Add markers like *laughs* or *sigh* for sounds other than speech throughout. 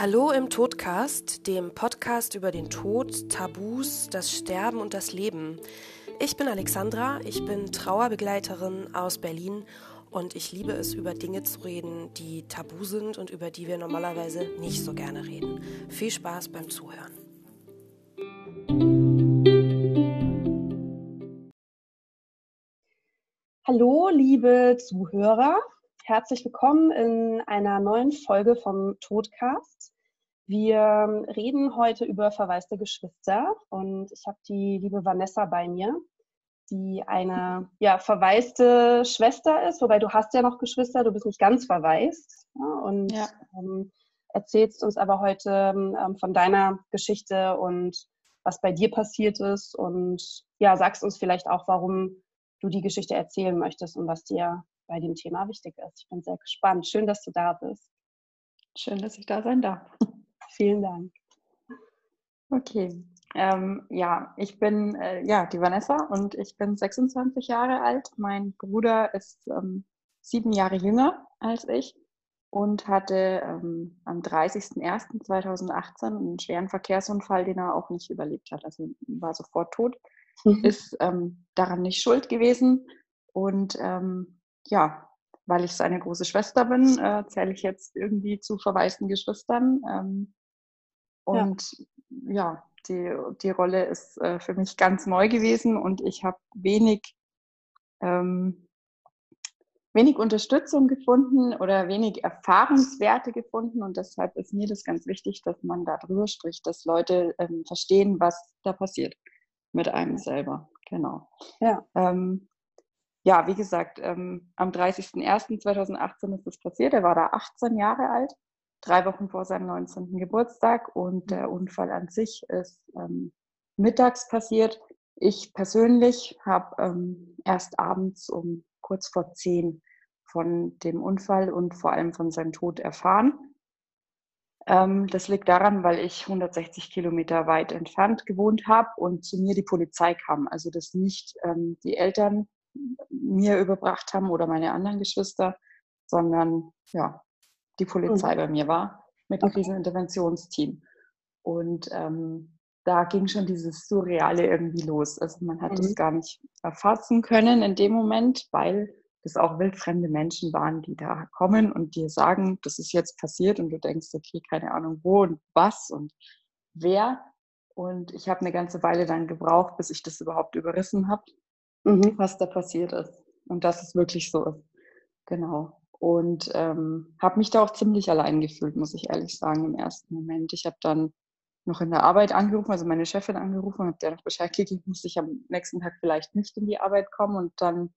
Hallo im Todcast, dem Podcast über den Tod, Tabus, das Sterben und das Leben. Ich bin Alexandra, ich bin Trauerbegleiterin aus Berlin und ich liebe es, über Dinge zu reden, die tabu sind und über die wir normalerweise nicht so gerne reden. Viel Spaß beim Zuhören. Hallo, liebe Zuhörer. Herzlich willkommen in einer neuen Folge vom Todcast. Wir reden heute über verwaiste Geschwister und ich habe die liebe Vanessa bei mir, die eine ja, verwaiste Schwester ist, wobei du hast ja noch Geschwister, du bist nicht ganz verwaist ja, und ja. ähm, erzählst uns aber heute ähm, von deiner Geschichte und was bei dir passiert ist und ja, sagst uns vielleicht auch, warum du die Geschichte erzählen möchtest und was dir bei dem Thema wichtig ist. Ich bin sehr gespannt. Schön, dass du da bist. Schön, dass ich da sein darf. *laughs* Vielen Dank. Okay. Ähm, ja, ich bin äh, ja die Vanessa und ich bin 26 Jahre alt. Mein Bruder ist ähm, sieben Jahre jünger als ich und hatte ähm, am 30.01.2018 einen schweren Verkehrsunfall, den er auch nicht überlebt hat. Also war sofort tot, mhm. ist ähm, daran nicht schuld gewesen und ähm, ja, weil ich seine große Schwester bin, äh, zähle ich jetzt irgendwie zu verwaisten Geschwistern. Ähm, und ja, ja, die, die Rolle ist äh, für mich ganz neu gewesen und ich habe wenig, ähm, wenig Unterstützung gefunden oder wenig Erfahrungswerte gefunden. Und deshalb ist mir das ganz wichtig, dass man da drüber spricht, dass Leute ähm, verstehen, was da passiert mit einem selber. Genau. Ja. Ähm, ja, wie gesagt, ähm, am 30.01.2018 ist das passiert. Er war da 18 Jahre alt, drei Wochen vor seinem 19. Geburtstag und der Unfall an sich ist ähm, mittags passiert. Ich persönlich habe ähm, erst abends um kurz vor zehn von dem Unfall und vor allem von seinem Tod erfahren. Ähm, das liegt daran, weil ich 160 Kilometer weit entfernt gewohnt habe und zu mir die Polizei kam. Also das nicht ähm, die Eltern mir überbracht haben oder meine anderen Geschwister, sondern ja, die Polizei mhm. bei mir war mit okay. Kriseninterventionsteam. Und ähm, da ging schon dieses Surreale irgendwie los. Also man hat mhm. das gar nicht erfassen können in dem Moment, weil das auch wildfremde Menschen waren, die da kommen und dir sagen, das ist jetzt passiert und du denkst, okay, keine Ahnung wo und was und wer. Und ich habe eine ganze Weile dann gebraucht, bis ich das überhaupt überrissen habe mhm. was da passiert ist und dass es wirklich so ist. Genau. Und ähm, habe mich da auch ziemlich allein gefühlt, muss ich ehrlich sagen, im ersten Moment. Ich habe dann noch in der Arbeit angerufen, also meine Chefin angerufen habe der noch Bescheid gegeben, muss ich am nächsten Tag vielleicht nicht in die Arbeit kommen. Und dann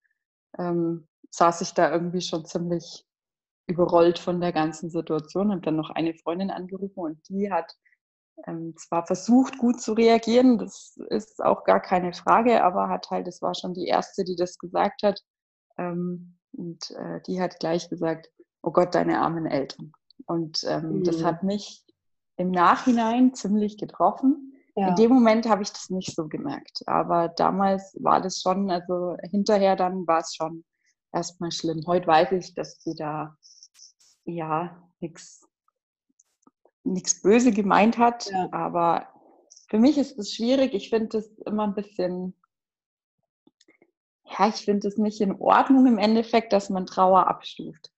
ähm, saß ich da irgendwie schon ziemlich überrollt von der ganzen Situation. Habe dann noch eine Freundin angerufen und die hat ähm, zwar versucht, gut zu reagieren, das ist auch gar keine Frage, aber hat halt, das war schon die erste, die das gesagt hat. Ähm, und äh, die hat gleich gesagt, oh Gott, deine armen Eltern. Und ähm, mhm. das hat mich im Nachhinein ziemlich getroffen. Ja. In dem Moment habe ich das nicht so gemerkt. Aber damals war das schon, also hinterher dann war es schon erstmal schlimm. Heute weiß ich, dass sie da ja nichts nichts böse gemeint hat, ja. aber für mich ist es schwierig. Ich finde es immer ein bisschen, ja, ich finde es nicht in Ordnung im Endeffekt, dass man Trauer abstuft.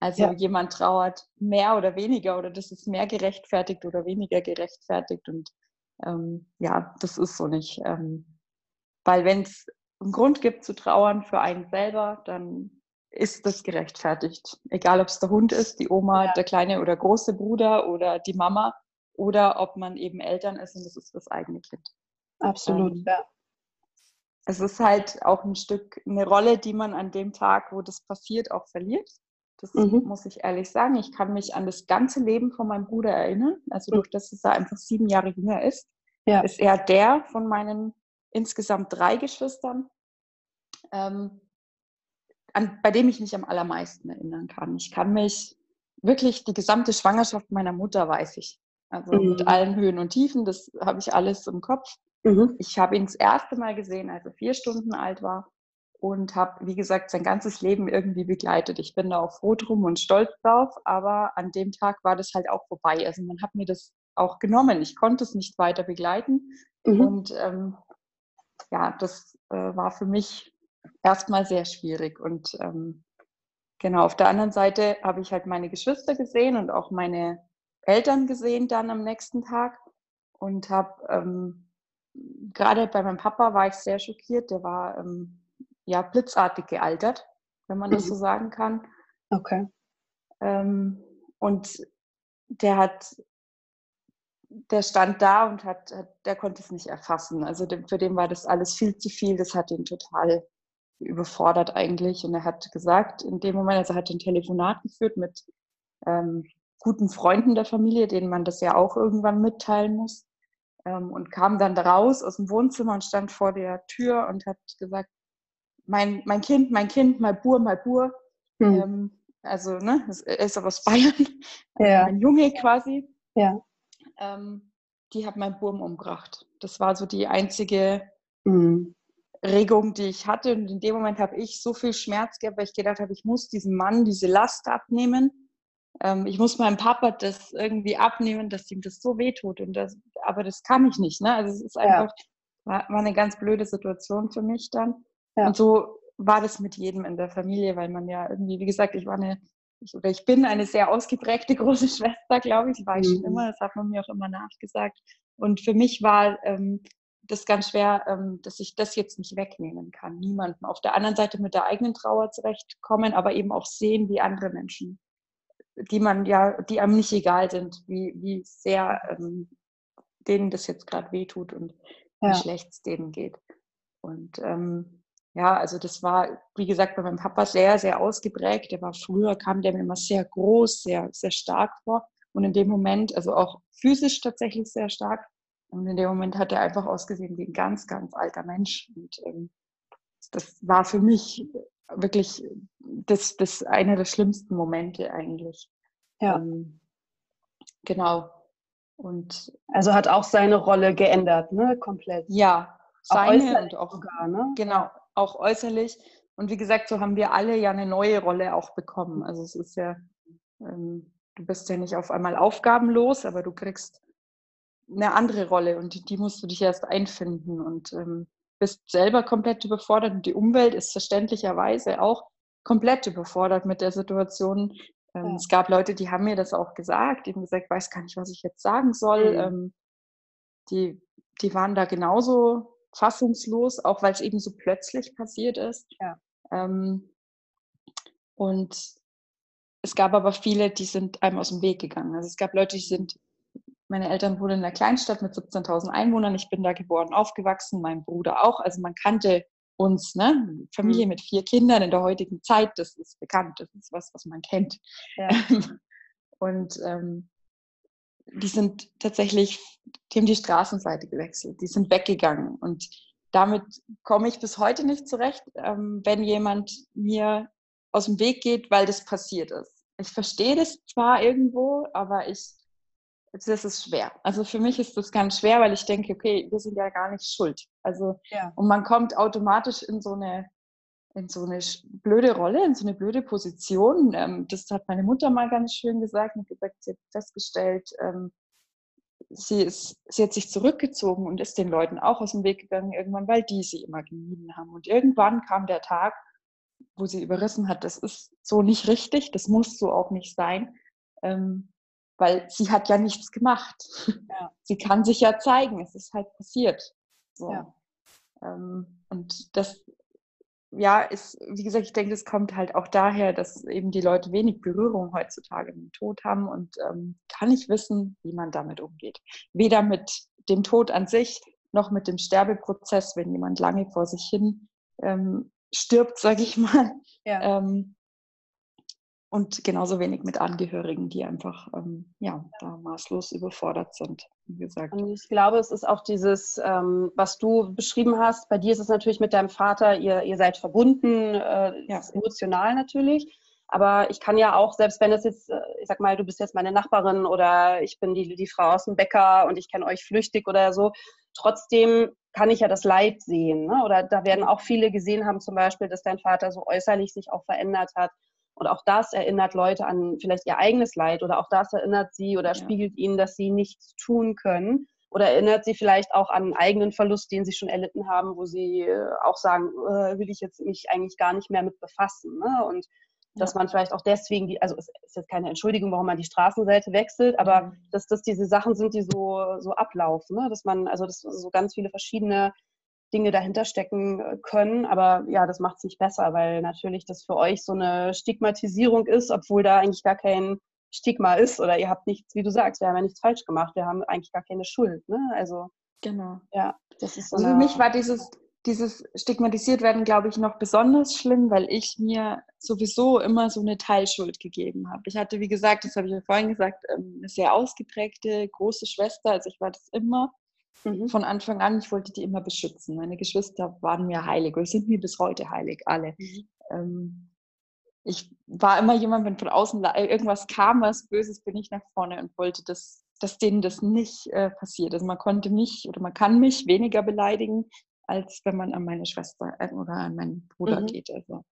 Also ja. jemand trauert mehr oder weniger oder das ist mehr gerechtfertigt oder weniger gerechtfertigt und ähm, ja, das ist so nicht. Ähm, weil wenn es einen Grund gibt zu trauern für einen selber, dann ist das gerechtfertigt. Egal, ob es der Hund ist, die Oma, ja. der kleine oder große Bruder oder die Mama oder ob man eben Eltern ist und das ist das eigene Kind. Absolut, ähm, ja. Es ist halt auch ein Stück eine Rolle, die man an dem Tag, wo das passiert, auch verliert. Das mhm. muss ich ehrlich sagen. Ich kann mich an das ganze Leben von meinem Bruder erinnern. Also mhm. durch das, dass er einfach sieben Jahre jünger ist, ja. ist er der von meinen insgesamt drei Geschwistern, ähm, an, bei dem ich mich am allermeisten erinnern kann. Ich kann mich wirklich die gesamte Schwangerschaft meiner Mutter weiß ich. Also mhm. mit allen Höhen und Tiefen, das habe ich alles im Kopf. Mhm. Ich habe ihn das erste Mal gesehen, als er vier Stunden alt war. und habe, wie gesagt, sein ganzes Leben irgendwie begleitet. Ich bin da auch froh drum und stolz drauf, aber an dem Tag war das halt auch vorbei. Also man hat mir das auch genommen. Ich konnte es nicht weiter begleiten mhm. und ähm, ja, das äh, war für mich erstmal sehr schwierig und ähm, genau, auf der anderen Seite habe ich halt meine Geschwister gesehen und auch meine Eltern gesehen dann am nächsten Tag und habe ähm, gerade bei meinem Papa war ich sehr schockiert. Der war ähm, ja, blitzartig gealtert, wenn man das so mhm. sagen kann. Okay. Ähm, und der hat, der stand da und hat, der konnte es nicht erfassen. Also für den war das alles viel zu viel. Das hat ihn total überfordert eigentlich. Und er hat gesagt, in dem Moment, also er hat ein Telefonat geführt mit ähm, guten Freunden der Familie, denen man das ja auch irgendwann mitteilen muss. Ähm, und kam dann raus aus dem Wohnzimmer und stand vor der Tür und hat gesagt, mein, mein Kind, mein Kind, mein Bur, mein Bur. Mhm. Ähm, also, ne, er ist auch aus Bayern, *laughs* ja. mein Junge quasi. Ja. Ähm, die hat mein Burm umgebracht. Das war so die einzige mhm. Regung, die ich hatte. Und in dem Moment habe ich so viel Schmerz gehabt, weil ich gedacht habe, ich muss diesem Mann diese Last abnehmen. Ähm, ich muss meinem Papa das irgendwie abnehmen, dass ihm das so wehtut. Und das, aber das kann ich nicht. Ne? Also es ist einfach, ja. war, war eine ganz blöde Situation für mich dann. Ja. Und so war das mit jedem in der Familie, weil man ja irgendwie, wie gesagt, ich war eine, ich, oder ich bin eine sehr ausgeprägte *laughs* große Schwester, glaube ich. Das war ich mhm. schon immer, das hat man mir auch immer nachgesagt. Und für mich war ähm, das ganz schwer, ähm, dass ich das jetzt nicht wegnehmen kann. Niemanden. Auf der anderen Seite mit der eigenen Trauer zurechtkommen, aber eben auch sehen, wie andere Menschen, die man ja, die einem nicht egal sind, wie, wie sehr ähm, denen das jetzt gerade wehtut und ja. wie schlecht es denen geht. Und ähm, ja, also das war, wie gesagt, bei meinem Papa sehr, sehr ausgeprägt. Der war früher, kam der mir immer sehr groß, sehr, sehr stark vor. Und in dem Moment, also auch physisch tatsächlich sehr stark. Und in dem Moment hat er einfach ausgesehen wie ein ganz, ganz alter Mensch. Und ähm, das war für mich wirklich das, das einer der schlimmsten Momente eigentlich. Ja. Ähm, genau. Und also hat auch seine Rolle geändert, ne? Komplett. Ja, seine auch und auch sogar, ne? Genau, auch äußerlich. Und wie gesagt, so haben wir alle ja eine neue Rolle auch bekommen. Also es ist ja, ähm, du bist ja nicht auf einmal aufgabenlos, aber du kriegst eine andere Rolle und die, die musst du dich erst einfinden und ähm, bist selber komplett überfordert und die Umwelt ist verständlicherweise auch komplett überfordert mit der Situation. Ähm, ja. Es gab Leute, die haben mir das auch gesagt, die haben gesagt, ich weiß gar nicht, was ich jetzt sagen soll. Mhm. Ähm, die, die waren da genauso fassungslos, auch weil es eben so plötzlich passiert ist. Ja. Ähm, und es gab aber viele, die sind einem aus dem Weg gegangen. Also es gab Leute, die sind, meine Eltern wohnen in einer Kleinstadt mit 17.000 Einwohnern. Ich bin da geboren, aufgewachsen, mein Bruder auch. Also man kannte uns, ne? Familie mhm. mit vier Kindern in der heutigen Zeit, das ist bekannt, das ist was, was man kennt. Ja. *laughs* Und ähm, die sind tatsächlich, die haben die Straßenseite gewechselt, die sind weggegangen. Und damit komme ich bis heute nicht zurecht, ähm, wenn jemand mir aus dem Weg geht, weil das passiert ist. Ich verstehe das zwar irgendwo, aber ich, das ist schwer. Also für mich ist das ganz schwer, weil ich denke, okay, wir sind ja gar nicht schuld. Also, ja. und man kommt automatisch in so eine in so eine blöde Rolle, in so eine blöde Position. Ähm, das hat meine Mutter mal ganz schön gesagt und gesagt, sie hat festgestellt, ähm, sie, ist, sie hat sich zurückgezogen und ist den Leuten auch aus dem Weg gegangen, irgendwann, weil die sie immer gemieden haben. Und irgendwann kam der Tag, wo sie überrissen hat, das ist so nicht richtig, das muss so auch nicht sein, ähm, weil sie hat ja nichts gemacht. Ja. *laughs* Sie kann sich ja zeigen, es ist halt passiert. So. Ja. Ähm, und das ja, ist, wie gesagt, ich denke, es kommt halt auch daher, dass eben die Leute wenig Berührung heutzutage mit dem Tod haben und ähm, kann nicht wissen, wie man damit umgeht. Weder mit dem Tod an sich noch mit dem Sterbeprozess, wenn jemand lange vor sich hin ähm, stirbt, sage ich mal. Ja. Ähm, und genauso wenig mit Angehörigen, die einfach ähm, ja, da maßlos überfordert sind, wie gesagt. Und ich glaube, es ist auch dieses, ähm, was du beschrieben hast, bei dir ist es natürlich mit deinem Vater, ihr, ihr seid verbunden, äh, ja. emotional natürlich. Aber ich kann ja auch, selbst wenn es jetzt, äh, ich sag mal, du bist jetzt meine Nachbarin oder ich bin die, die Frau aus dem Bäcker und ich kenne euch flüchtig oder so, trotzdem kann ich ja das Leid sehen. Ne? Oder da werden auch viele gesehen haben, zum Beispiel, dass dein Vater so äußerlich sich auch verändert hat. Und auch das erinnert Leute an vielleicht ihr eigenes Leid oder auch das erinnert sie oder ja. spiegelt ihnen, dass sie nichts tun können. Oder erinnert sie vielleicht auch an einen eigenen Verlust, den sie schon erlitten haben, wo sie äh, auch sagen, äh, will ich jetzt mich eigentlich gar nicht mehr mit befassen. Ne? Und dass man vielleicht auch deswegen die, also es ist jetzt keine Entschuldigung, warum man die Straßenseite wechselt, aber mhm. dass das diese Sachen sind, die so, so ablaufen, ne? dass man, also dass so ganz viele verschiedene Dinge dahinter stecken äh, können, aber ja, das macht es nicht besser, weil natürlich das für euch so eine Stigmatisierung ist, obwohl da eigentlich gar kein Stigma ist oder ihr habt nichts, wie du sagst, wir haben ja nichts falsch gemacht, wir haben eigentlich gar keine Schuld, ne? Also genau. Ja, das ist so also für mich war dieses dieses stigmatisiert werden, glaube ich, noch besonders schlimm, weil ich mir sowieso immer so eine Teilschuld gegeben habe. Ich hatte, wie gesagt, das habe ich ja vorhin gesagt, ähm, eine sehr ausgeprägte große Schwester. Also ich war das immer mhm. von Anfang an. Ich wollte die immer beschützen. Meine Geschwister waren mir heilig oder sind mir bis heute heilig, alle. Mhm. Ähm, ich war immer jemand, wenn von außen irgendwas kam, was Böses, bin ich nach vorne und wollte, dass, dass denen das nicht äh, passiert. Also man konnte mich oder man kann mich weniger beleidigen, als wenn man an meine Schwester äh, oder an meinen Bruder mhm. geht. Also.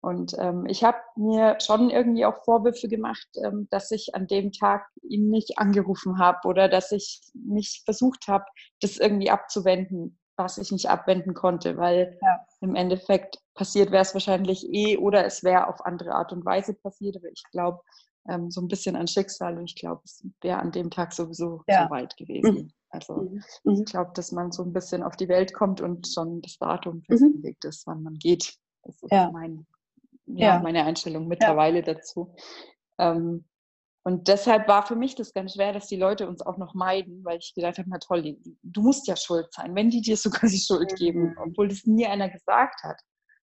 Und ähm, ich habe mir schon irgendwie auch Vorwürfe gemacht, ähm, dass ich an dem Tag ihn nicht angerufen habe oder dass ich nicht versucht habe, das irgendwie abzuwenden, was ich nicht abwenden konnte, weil ja. im Endeffekt passiert wäre es wahrscheinlich eh oder es wäre auf andere Art und Weise passiert. Aber ich glaube ähm, so ein bisschen an Schicksal und ich glaube, es wäre an dem Tag sowieso ja. so weit gewesen. Mhm. Also mhm. ich mhm. glaube, dass man so ein bisschen auf die Welt kommt und schon das Datum mhm. festgelegt ist, wann man geht. Das ist ja. Mein, ja, ja. meine Einstellung mittlerweile dazu. Ähm, und deshalb war für mich das ganz schwer, dass die Leute uns auch noch meiden, weil ich gedacht habe, na toll, du musst ja schuld sein, wenn die dir sogar die Schuld geben, mhm. obwohl das nie einer gesagt hat.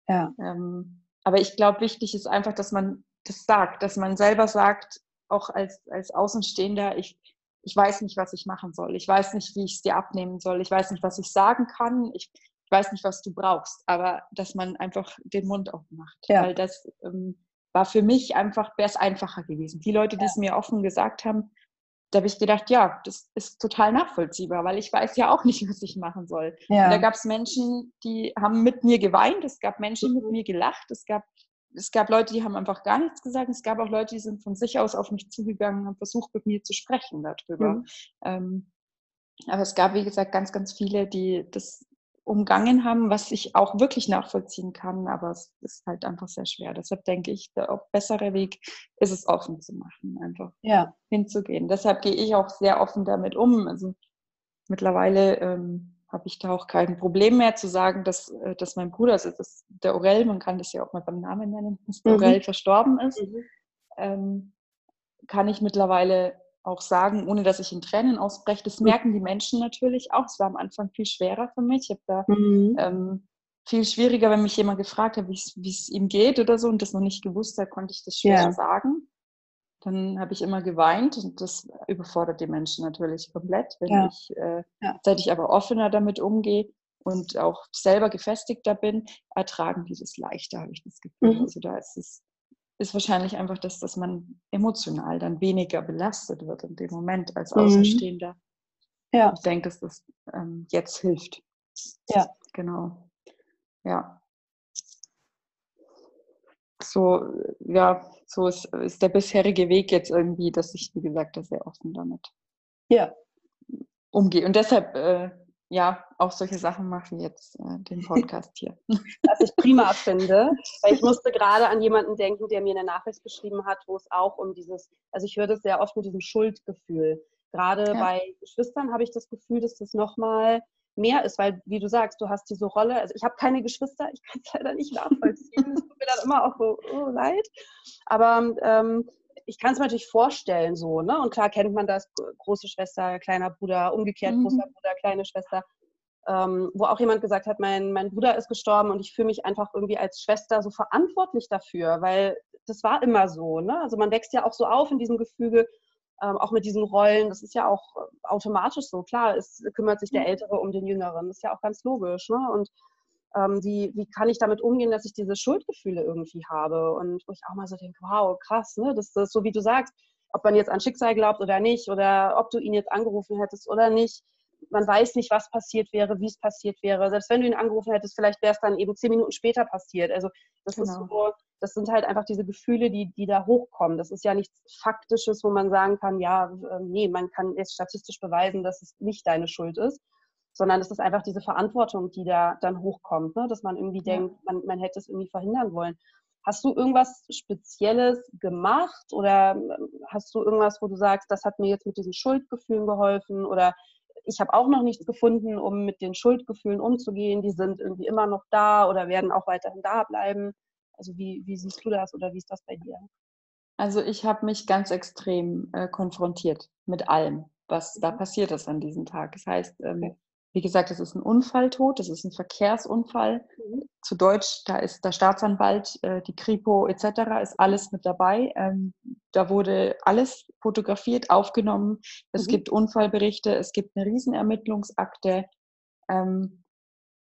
Ja. Ähm, aber ich glaube, wichtig ist einfach, dass man das sagt, dass man selber sagt, auch als, als Außenstehender, ich, ich weiß nicht, was ich machen soll. Ich weiß nicht, wie ich es dir abnehmen soll. Ich weiß nicht, was ich sagen kann. Ich weiß nicht, was du brauchst. Aber dass man einfach den Mund aufmacht. Ja. Weil das ähm, war für mich einfach, wäre es einfacher gewesen. Die Leute, die ja. es mir offen gesagt haben, da habe ich gedacht, ja, das ist total nachvollziehbar, weil ich weiß ja auch nicht, *laughs* was ich machen soll. Ja. da gab es Menschen, die haben mit mir geweint, es gab Menschen, die mit mhm. mir gelacht, es gab es gab Leute, die haben einfach gar nichts gesagt. Es gab auch Leute, die sind von sich aus auf mich zugegangen und haben versucht, mit mir zu sprechen darüber. Mhm. Ähm, aber es gab, wie gesagt, ganz, ganz viele, die das umgangen haben, was ich auch wirklich nachvollziehen kann. Aber es ist halt einfach sehr schwer. Deshalb denke ich, der bessere Weg ist es offen zu machen, einfach ja. hinzugehen. Deshalb gehe ich auch sehr offen damit um. Also mittlerweile ähm, habe ich da auch kein Problem mehr zu sagen, dass, äh, dass mein Bruder, also das, der Orel, man kann das ja auch mal beim Namen nennen, dass der mhm. Orel verstorben ist, mhm. ähm, kann ich mittlerweile auch sagen, ohne dass ich in Tränen ausbreche. Das merken die Menschen natürlich auch. Es war am Anfang viel schwerer für mich. Ich habe da mhm. ähm, viel schwieriger, wenn mich jemand gefragt hat, wie es ihm geht oder so und das noch nicht gewusst hat, konnte ich das schwer ja. sagen. Dann habe ich immer geweint und das überfordert die Menschen natürlich komplett. Wenn ja. ich, äh, ja. seit ich aber offener damit umgehe und auch selber gefestigter bin, ertragen die das leichter, habe ich das Gefühl. Mhm. Also da ist es ist wahrscheinlich einfach, dass, dass man emotional dann weniger belastet wird in dem Moment als mhm. Außenstehender. Ja. Ich denke, dass das ähm, jetzt hilft. Ja. Genau. Ja so, ja, so ist, ist der bisherige Weg jetzt irgendwie, dass ich, wie gesagt, da sehr offen damit ja. umgehe. Und deshalb, äh, ja, auch solche Sachen machen jetzt äh, den *laughs* Podcast hier. Was ich prima finde, *laughs* weil ich musste gerade an jemanden denken, der mir eine Nachricht geschrieben hat, wo es auch um dieses, also ich höre das sehr oft mit diesem Schuldgefühl. Gerade ja. bei Geschwistern habe ich das Gefühl, dass das nochmal mehr ist, weil, wie du sagst, du hast diese Rolle. Also ich habe keine Geschwister, ich kann es *laughs* leider nicht nachvollziehen. Es tut mir dann immer auch so oh, leid. Aber ähm, ich kann es mir natürlich vorstellen so, ne? Und klar kennt man das, große Schwester, kleiner Bruder, umgekehrt mhm. großer Bruder, kleine Schwester. Ähm, wo auch jemand gesagt hat, mein, mein Bruder ist gestorben und ich fühle mich einfach irgendwie als Schwester so verantwortlich dafür, weil das war immer so. Ne? Also man wächst ja auch so auf in diesem Gefüge, ähm, auch mit diesen Rollen, das ist ja auch äh, automatisch so. Klar, es kümmert sich der mhm. Ältere um den Jüngeren, das ist ja auch ganz logisch. Ne? Und ähm, wie, wie kann ich damit umgehen, dass ich diese Schuldgefühle irgendwie habe? Und wo ich auch mal so denke, wow, krass, ne? das, ist so, wie du sagst, ob man jetzt an Schicksal glaubt oder nicht, oder ob du ihn jetzt angerufen hättest oder nicht. man weiß nicht, was passiert wäre, wie es passiert wäre. Selbst wenn du ihn angerufen hättest, vielleicht wäre es dann eben zehn Minuten später passiert. Also das genau. ist so, das sind halt einfach diese Gefühle, die, die da hochkommen. Das ist ja nichts Faktisches, wo man sagen kann, ja, äh, nee, man kann jetzt statistisch beweisen, dass es nicht deine Schuld ist, sondern es ist einfach diese Verantwortung, die da dann hochkommt, ne? dass man irgendwie ja. denkt, man, man hätte es irgendwie verhindern wollen. Hast du irgendwas Spezielles gemacht oder ähm, hast du irgendwas, wo du sagst, das hat mir jetzt mit diesen Schuldgefühlen geholfen oder ich habe auch noch nichts gefunden, um mit den Schuldgefühlen umzugehen. Die sind irgendwie immer noch da oder werden auch weiterhin da bleiben. Also wie, wie siehst du das oder wie ist das bei dir? Also ich habe mich ganz extrem äh, konfrontiert mit allem, was da mhm. passiert ist an diesem Tag. Das heißt, ähm, wie gesagt, es ist ein Unfalltod, es ist ein Verkehrsunfall. Mhm. Zu Deutsch, da ist der Staatsanwalt, äh, die Kripo etc., ist alles mit dabei. Ähm, da wurde alles fotografiert, aufgenommen. Es mhm. gibt Unfallberichte, es gibt eine Riesenermittlungsakte. Ähm,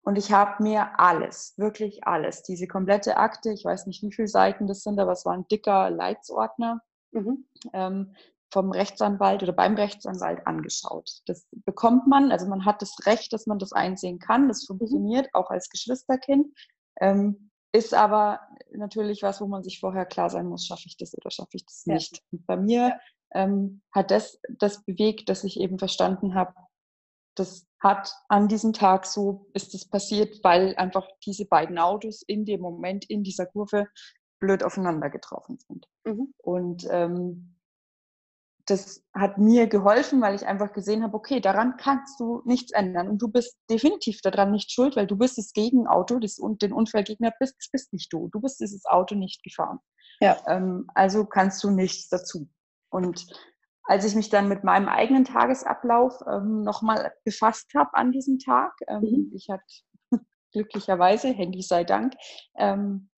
und ich habe mir alles, wirklich alles, diese komplette Akte, ich weiß nicht, wie viele Seiten das sind, aber es war ein dicker Leitsordner. Mhm. Ähm, vom Rechtsanwalt oder beim Rechtsanwalt angeschaut. Das bekommt man, also man hat das Recht, dass man das einsehen kann. Das mhm. funktioniert mhm. auch als Geschwisterkind. Ähm, ist aber natürlich was, wo man sich vorher klar sein muss, schaffe ich das oder schaffe ich das nicht. Ja. Und bei mir ähm, hat das das bewegt, dass ich eben verstanden habe, das hat an diesem Tag so ist es passiert, weil einfach diese beiden Autos in dem Moment in dieser Kurve blöd aufeinander getroffen sind. Mhm. Und ähm, das hat mir geholfen, weil ich einfach gesehen habe, okay, daran kannst du nichts ändern. Und du bist definitiv daran nicht schuld, weil du bist das Gegenauto das, und den Unfallgegner bist, das bist nicht du. Du bist dieses Auto nicht gefahren. Ja. Ähm, also kannst du nichts dazu. Und als ich mich dann mit meinem eigenen Tagesablauf ähm, nochmal befasst habe an diesem Tag, ähm, mhm. ich hatte *laughs* glücklicherweise, Handy sei Dank, ähm,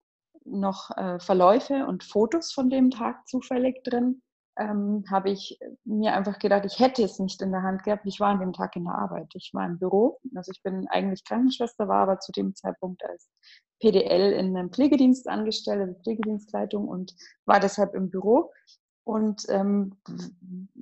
noch äh, Verläufe und Fotos von dem Tag zufällig drin ähm, habe ich mir einfach gedacht, ich hätte es nicht in der Hand gehabt. Ich war an dem Tag in der Arbeit. Ich war im Büro. Also ich bin eigentlich Krankenschwester, war aber zu dem Zeitpunkt als PDL in einem Pflegedienst angestellt, also Pflegedienstleitung und war deshalb im Büro und ähm,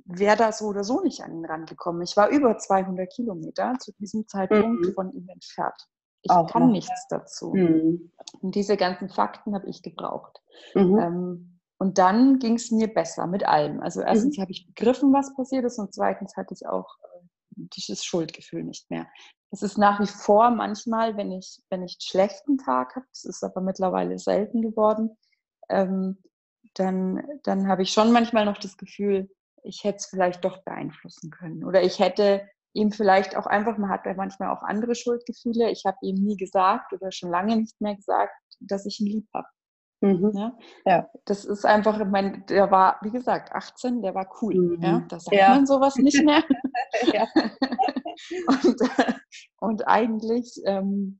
wäre da so oder so nicht an ihn rangekommen. Ich war über 200 Kilometer zu diesem Zeitpunkt mhm. von ihm entfernt. Ich Auch kann noch. nichts dazu. Mhm. Und diese ganzen Fakten habe ich gebraucht. Mhm. Ähm, und dann ging es mir besser mit allem. Also erstens mhm. habe ich begriffen, was passiert ist und zweitens hatte ich auch äh, dieses Schuldgefühl nicht mehr. Es ist nach wie vor manchmal, wenn ich, wenn ich einen schlechten Tag habe, das ist aber mittlerweile selten geworden, ähm, dann, dann habe ich schon manchmal noch das Gefühl, ich hätte es vielleicht doch beeinflussen können. Oder ich hätte ihm vielleicht auch einfach, man hat ja manchmal auch andere Schuldgefühle, ich habe ihm nie gesagt oder schon lange nicht mehr gesagt, dass ich ihn lieb habe. Mhm. Ja? ja? Das ist einfach, ich meine, der war, wie gesagt, 18, der war cool. Mhm. Ja? Da sagt ja. man sowas nicht mehr. *laughs* und, und, eigentlich ähm,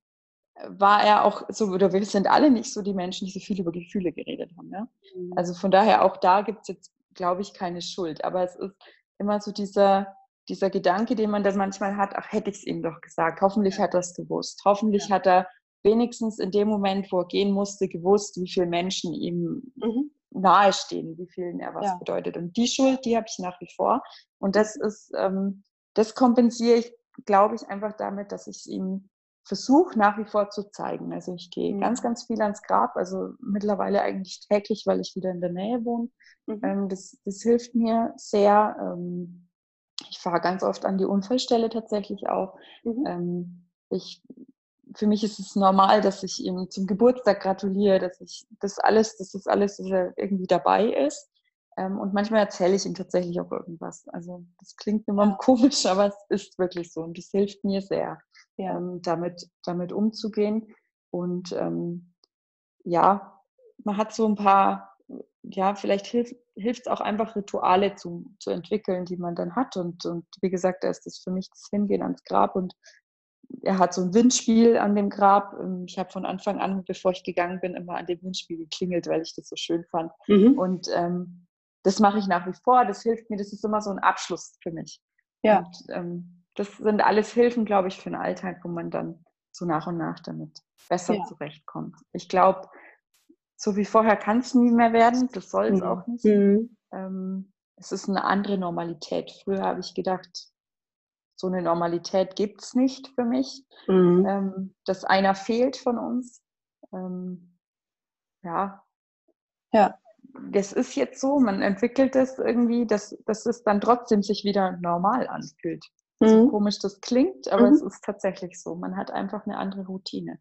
war er auch so, oder wir sind alle nicht so die Menschen, die so viel über Gefühle geredet haben. Ja? Mhm. Also von daher, auch da gibt es jetzt, glaube ich, keine Schuld. Aber es ist immer so dieser, dieser Gedanke, den man dann manchmal hat, ach, hätte ich es ihm doch gesagt. Hoffentlich hat er es gewusst. Hoffentlich hat er wenigstens in dem Moment, wo er gehen musste, gewusst, wie viele Menschen ihm mhm. nahestehen, wie vielen er was ja. bedeutet. Und die Schuld, die habe ich nach wie vor. Und das ist, ähm, das kompensiere ich, glaube ich, einfach damit, dass ich es ihm versuche, nach wie vor zu zeigen. Also ich gehe mhm. ganz, ganz viel ans Grab, also mittlerweile eigentlich täglich, weil ich wieder in der Nähe wohne. Mhm. Ähm, das, das hilft mir sehr. Ähm, ich fahre ganz oft an die Unfallstelle tatsächlich auch. Mhm. Ähm, ich für mich ist es normal, dass ich ihm zum Geburtstag gratuliere, dass ich das alles, dass das alles irgendwie dabei ist. Ähm, und manchmal erzähle ich ihm tatsächlich auch irgendwas. Also das klingt immer komisch, aber es ist wirklich so und das hilft mir sehr, ja. ähm, damit, damit umzugehen. Und ähm, ja, man hat so ein paar, ja, vielleicht hilft hilft es auch einfach Rituale zu, zu entwickeln, die man dann hat. Und, und wie gesagt, da ist das für mich das Hingehen ans Grab und er hat so ein Windspiel an dem Grab. Ähm, ich habe von Anfang an, bevor ich gegangen bin, immer an dem Windspiel geklingelt, weil ich das so schön fand. Mhm. Und ähm, das mache ich nach wie vor. Das hilft mir. Das ist immer so ein Abschluss für mich. Ja. Und, ähm, das sind alles Hilfen, glaube ich, für den Alltag, wo man dann so nach und nach damit besser ja. zurechtkommt. Ich glaube, so wie vorher kann es nie mehr werden. Das soll es mhm. auch nicht. Mhm. Ähm, es ist eine andere Normalität. Früher habe ich gedacht, so eine Normalität gibt es nicht für mich, mhm. ähm, dass einer fehlt von uns. Ähm, ja. Ja. Das ist jetzt so, man entwickelt es irgendwie, dass, dass es dann trotzdem sich wieder normal anfühlt. Mhm. So komisch das klingt, aber mhm. es ist tatsächlich so. Man hat einfach eine andere Routine.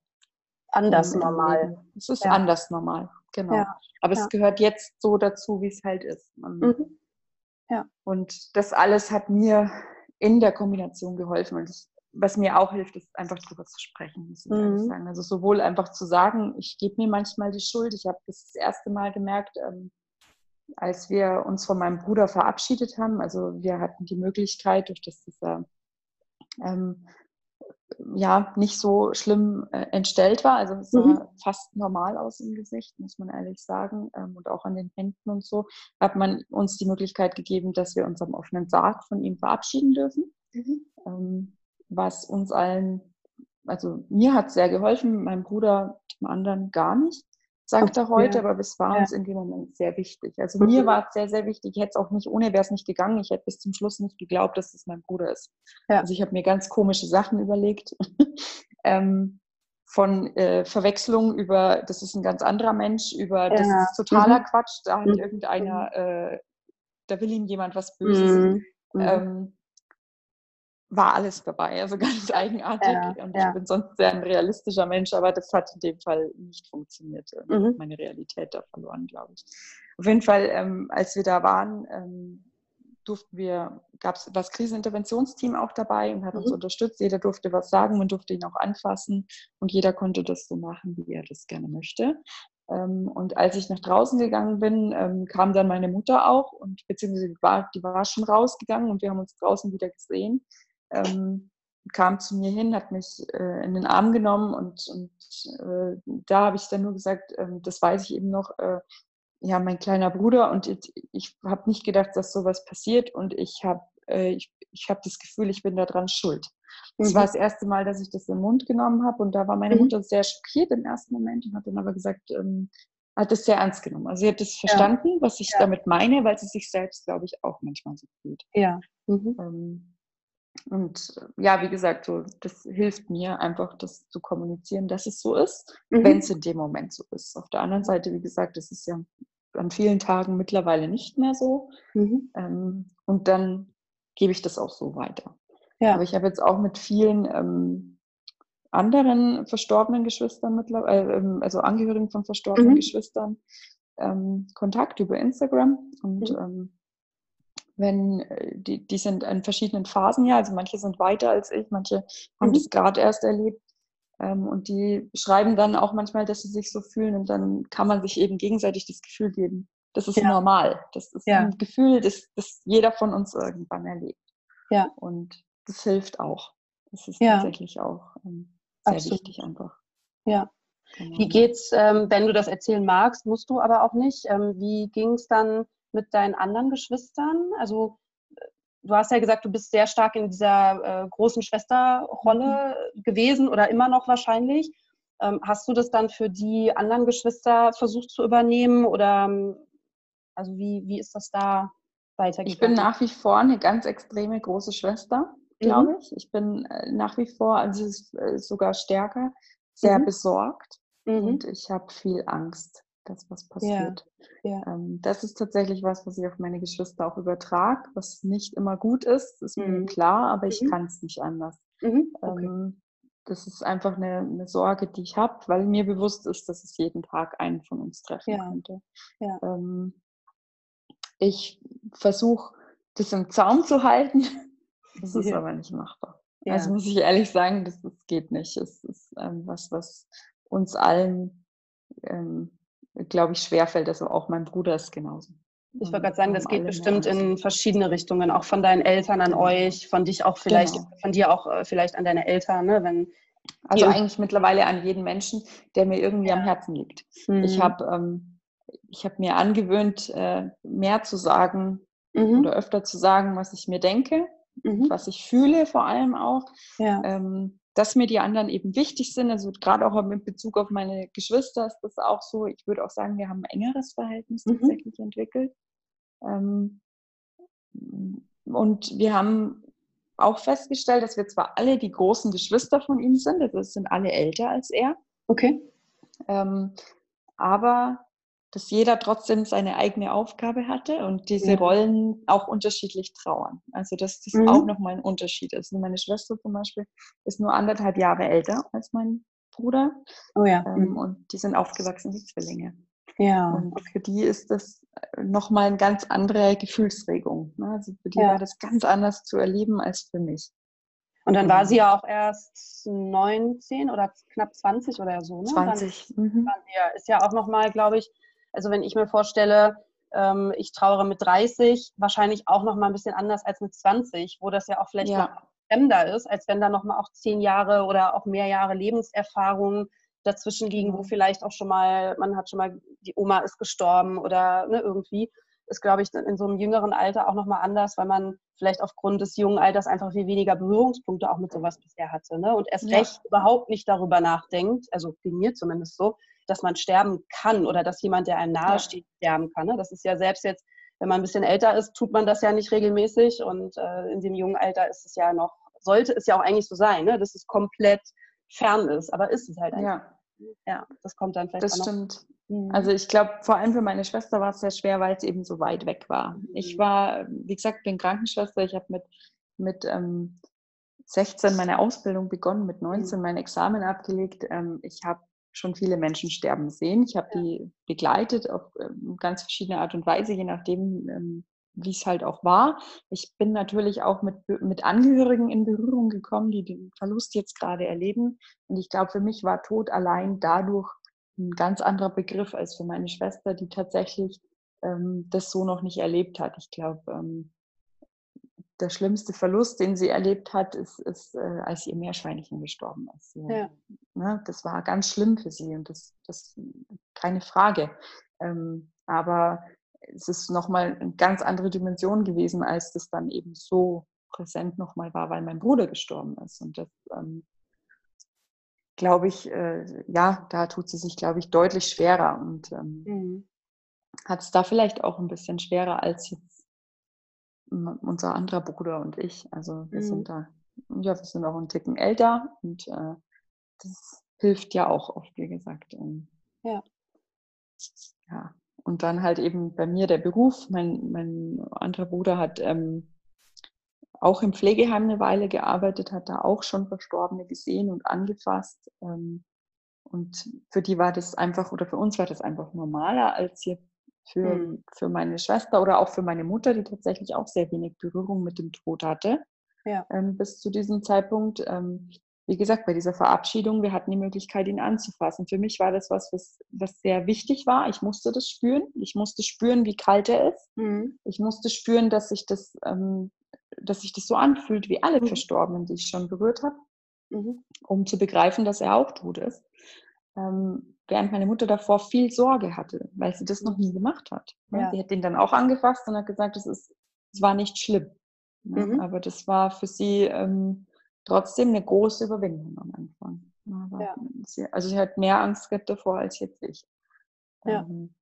Anders normal. Es ist ja. anders normal, genau. Ja. Aber ja. es gehört jetzt so dazu, wie es halt ist. Mhm. Ja. Und das alles hat mir in der Kombination geholfen. Und das, was mir auch hilft, ist einfach drüber zu sprechen, muss ich mhm. sagen. Also sowohl einfach zu sagen, ich gebe mir manchmal die Schuld. Ich habe das, das erste Mal gemerkt, ähm, als wir uns von meinem Bruder verabschiedet haben. Also wir hatten die Möglichkeit, durch das dieser ähm, ja nicht so schlimm äh, entstellt war. Also es sah mhm. fast normal aus im Gesicht, muss man ehrlich sagen. Ähm, und auch an den Händen und so hat man uns die Möglichkeit gegeben, dass wir uns am offenen Sarg von ihm verabschieden dürfen. Mhm. Ähm, was uns allen, also mir hat sehr geholfen, meinem Bruder, dem anderen gar nicht sagt er heute, ja. aber es war ja. uns in dem Moment sehr wichtig. Also mhm. mir war es sehr, sehr wichtig. Ich hätte es auch nicht, ohne wäre es nicht gegangen. Ich hätte bis zum Schluss nicht geglaubt, dass es mein Bruder ist. Ja. Also ich habe mir ganz komische Sachen überlegt. *laughs* ähm, von äh, Verwechslung über, das ist ein ganz anderer Mensch, über, das ist totaler mhm. Quatsch, da hat mhm. irgendeiner, äh, da will ihm jemand was Böses. Mhm. mhm. Ähm, war alles dabei, also *laughs* ganz eigenartig. Ja, und ich ja. bin sonst sehr ein realistischer Mensch, aber das hat in dem Fall nicht funktioniert. Mhm. Meine Realität da verloren, glaube ich. Auf jeden Fall, ähm, als wir da waren, ähm, durften wir, gab es das Kriseninterventionsteam auch dabei und hat mhm. uns unterstützt. Jeder durfte was sagen, man durfte ihn auch anfassen und jeder konnte das so machen, wie er das gerne möchte. Ähm, und als ich nach draußen gegangen bin, ähm, kam dann meine Mutter auch und beziehungsweise die war, die war schon rausgegangen und wir haben uns draußen wieder gesehen ähm, kam zu mir hin, hat mich äh, in den Arm genommen und, und äh, da habe ich dann nur gesagt, äh, das weiß ich eben noch, äh, ja, mein kleiner Bruder und ich, ich habe nicht gedacht, dass sowas passiert und ich habe äh, ich, ich hab das Gefühl, ich bin daran schuld. Das mhm. war das erste Mal, dass ich das im Mund genommen habe und da war meine mhm. Mutter sehr schockiert im ersten Moment und hat dann aber gesagt, ähm, hat es sehr ernst genommen. Also sie hat das verstanden, ja. was ich ja. damit meine, weil sie sich selbst, glaube ich, auch manchmal so fühlt. Ja. Mhm. Ähm, und äh, ja, wie gesagt, so, das hilft mir einfach, das zu kommunizieren, dass es so ist, mhm. wenn es in dem Moment so ist. Auf der anderen Seite, wie gesagt, das ist ja an vielen Tagen mittlerweile nicht mehr so. Mhm. Ähm, und dann gebe ich das auch so weiter. Ja. Aber ich habe jetzt auch mit vielen ähm, anderen verstorbenen Geschwistern mittlerweile, äh, also Angehörigen von verstorbenen mhm. Geschwistern, ähm, Kontakt über Instagram und mhm. ähm, wenn äh, die, die sind in verschiedenen Phasen ja, also manche sind weiter als ich, manche haben mhm. das gerade erst erlebt. Ähm, und die schreiben dann auch manchmal, dass sie sich so fühlen und dann kann man sich eben gegenseitig das Gefühl geben. Das ist ja. normal. Das ist ja. ein Gefühl, das, das jeder von uns irgendwann erlebt. Ja. Und das hilft auch. Das ist ja. tatsächlich auch ähm, sehr Absolut. wichtig einfach. Ja. Genau. Wie geht's, ähm, wenn du das erzählen magst, musst du aber auch nicht. Ähm, wie ging es dann mit deinen anderen Geschwistern? Also äh, du hast ja gesagt, du bist sehr stark in dieser äh, großen Schwesterrolle mhm. gewesen oder immer noch wahrscheinlich. Ähm, hast du das dann für die anderen Geschwister versucht zu übernehmen oder ähm, also wie, wie ist das da weitergegangen? Ich bin nach wie vor eine ganz extreme große Schwester, glaube mhm. ich. Ich bin äh, nach wie vor, also äh, sogar stärker, sehr mhm. besorgt mhm. und ich habe viel Angst dass was passiert. Ja, ja. Ähm, das ist tatsächlich was, was ich auf meine Geschwister auch übertrage, was nicht immer gut ist, ist mhm. mir klar, aber ich mhm. kann es nicht anders. Mhm. Okay. Ähm, das ist einfach eine, eine Sorge, die ich habe, weil mir bewusst ist, dass es jeden Tag einen von uns treffen ja. könnte. Ähm, ich versuche, das im Zaum zu halten. *laughs* Das ist aber nicht machbar. Also muss ich ehrlich sagen, das, das geht nicht. Es ist ähm, was, was uns allen ähm, glaube ich, schwerfällt. Also auch mein Bruder ist genauso. Ich wollte gerade sagen, das geht bestimmt in verschiedene Richtungen, auch von deinen Eltern an genau. euch, von dich auch vielleicht, genau. von dir auch äh, vielleicht an deine Eltern, ne? Wenn also eigentlich mittlerweile an jeden Menschen, der mir irgendwie ja. am Herzen liegt. Mhm. Ich habe ähm, hab mir angewöhnt, äh, mehr zu sagen mhm. oder öfter zu sagen, was ich mir denke, mhm. was ich fühle vor allem auch. Ja. Ähm, dass mir die anderen eben wichtig sind. Also gerade auch mit Bezug auf meine Geschwister ist das auch so. Ich würde auch sagen, wir haben ein engeres Verhältnis mhm. tatsächlich entwickelt. Ähm, und wir haben auch festgestellt, dass wir zwar alle die großen Geschwister von ihm sind, also es sind alle älter als er. Okay. Ähm, aber dass jeder trotzdem seine eigene Aufgabe hatte und diese ja. Rollen auch unterschiedlich trauern. Also dass das mhm. auch nochmal ein Unterschied ist. Meine Schwester zum Beispiel ist nur anderthalb Jahre älter als mein Bruder. Oh ja. Ähm, mhm. Und die sind aufgewachsen wie Zwillinge. Ja. Und für die ist das äh, nochmal eine ganz andere Gefühlsregung. Ne? Also für die ja. war das ganz anders zu erleben als für mich. Und dann war sie ja auch erst 19 oder knapp 20 oder so. Ne? 20. Dann, mhm. ja, ist ja auch nochmal, glaube ich, also wenn ich mir vorstelle, ähm, ich trauere mit 30, wahrscheinlich auch nochmal ein bisschen anders als mit 20, wo das ja auch vielleicht ja. noch fremder ist, als wenn da nochmal auch zehn Jahre oder auch mehr Jahre Lebenserfahrung dazwischen liegen, wo mhm. vielleicht auch schon mal, man hat schon mal, die Oma ist gestorben oder ne, irgendwie, ist, glaube ich, in so einem jüngeren Alter auch nochmal anders, weil man vielleicht aufgrund des jungen Alters einfach viel weniger Berührungspunkte auch mit sowas bisher hatte. Ne? Und erst ja. recht überhaupt nicht darüber nachdenkt, also ging mir zumindest so, dass man sterben kann oder dass jemand, der einem nahesteht, ja. sterben kann. Ne? Das ist ja selbst jetzt, wenn man ein bisschen älter ist, tut man das ja nicht regelmäßig und äh, in dem jungen Alter ist es ja noch, sollte es ja auch eigentlich so sein, ne? dass es komplett fern ist, aber ist es halt einfach. Ja. ja, das kommt dann vielleicht Das stimmt. Mhm. Also ich glaube, vor allem für meine Schwester war es sehr schwer, weil es eben so weit weg war. Mhm. Ich war, wie gesagt, bin Krankenschwester. Ich habe mit, mit ähm, 16 meine Ausbildung begonnen, mit 19 mhm. mein Examen abgelegt. Ähm, ich habe schon viele Menschen sterben sehen. Ich habe die begleitet auf ähm, ganz verschiedene Art und Weise, je nachdem, ähm, wie es halt auch war. Ich bin natürlich auch mit, mit Angehörigen in Berührung gekommen, die den Verlust jetzt gerade erleben. Und ich glaube, für mich war Tod allein dadurch ein ganz anderer Begriff als für meine Schwester, die tatsächlich ähm, das so noch nicht erlebt hat. Ich glaube, ähm, der schlimmste Verlust, den sie erlebt hat, ist, ist äh, als ihr Meerschweinchen gestorben ist. So, ja. ne, das war ganz schlimm für sie und das, das keine Frage. Ähm, aber es ist nochmal eine ganz andere Dimension gewesen, als das dann eben so präsent nochmal war, weil mein Bruder gestorben ist. Und das, ähm, glaube ich, äh, ja, da tut sie sich, glaube ich, deutlich schwerer und ähm, mhm. hat es da vielleicht auch ein bisschen schwerer als jetzt unser anderer Bruder und ich. Also wir mhm. sind da, ja, wir sind auch einen Ticken älter und äh, das hilft ja auch oft, wie gesagt. Ähm, ja. Ja. Und dann halt eben bei mir der Beruf. Mein, mein anderer Bruder hat ähm, auch im Pflegeheim eine Weile gearbeitet, hat da auch schon Verstorbene gesehen und angefasst. Ähm, und für die war das einfach, oder für uns war das einfach normaler, als jetzt für, mhm. für meine Schwester oder auch für meine Mutter, die tatsächlich auch sehr wenig Berührung mit dem Tod hatte. Ja. Ähm, bis zu diesem Zeitpunkt. Ähm, wie gesagt, bei dieser Verabschiedung, wir hatten die Möglichkeit, ihn anzufassen. Für mich war das was, was, was sehr wichtig war. Ich musste das spüren. Ich musste spüren, wie kalt er ist. Mhm. Ich musste spüren, dass sich das, ähm, dass sich das so anfühlt wie alle mhm. Verstorbenen, die ich schon berührt habe, mhm. um zu begreifen, dass er auch tot ist. Ähm, während meine Mutter davor viel Sorge hatte, weil sie das noch nie gemacht hat. Ne? Ja. Sie hat ihn dann auch angefasst und hat gesagt, es ist, es war nicht schlimm. Ne? Mhm. Aber das war für sie ähm, trotzdem eine große Überwindung am Anfang. Ja. Sie, also sie hat mehr Angst gehabt davor als jetzt ich. Ja. Ähm,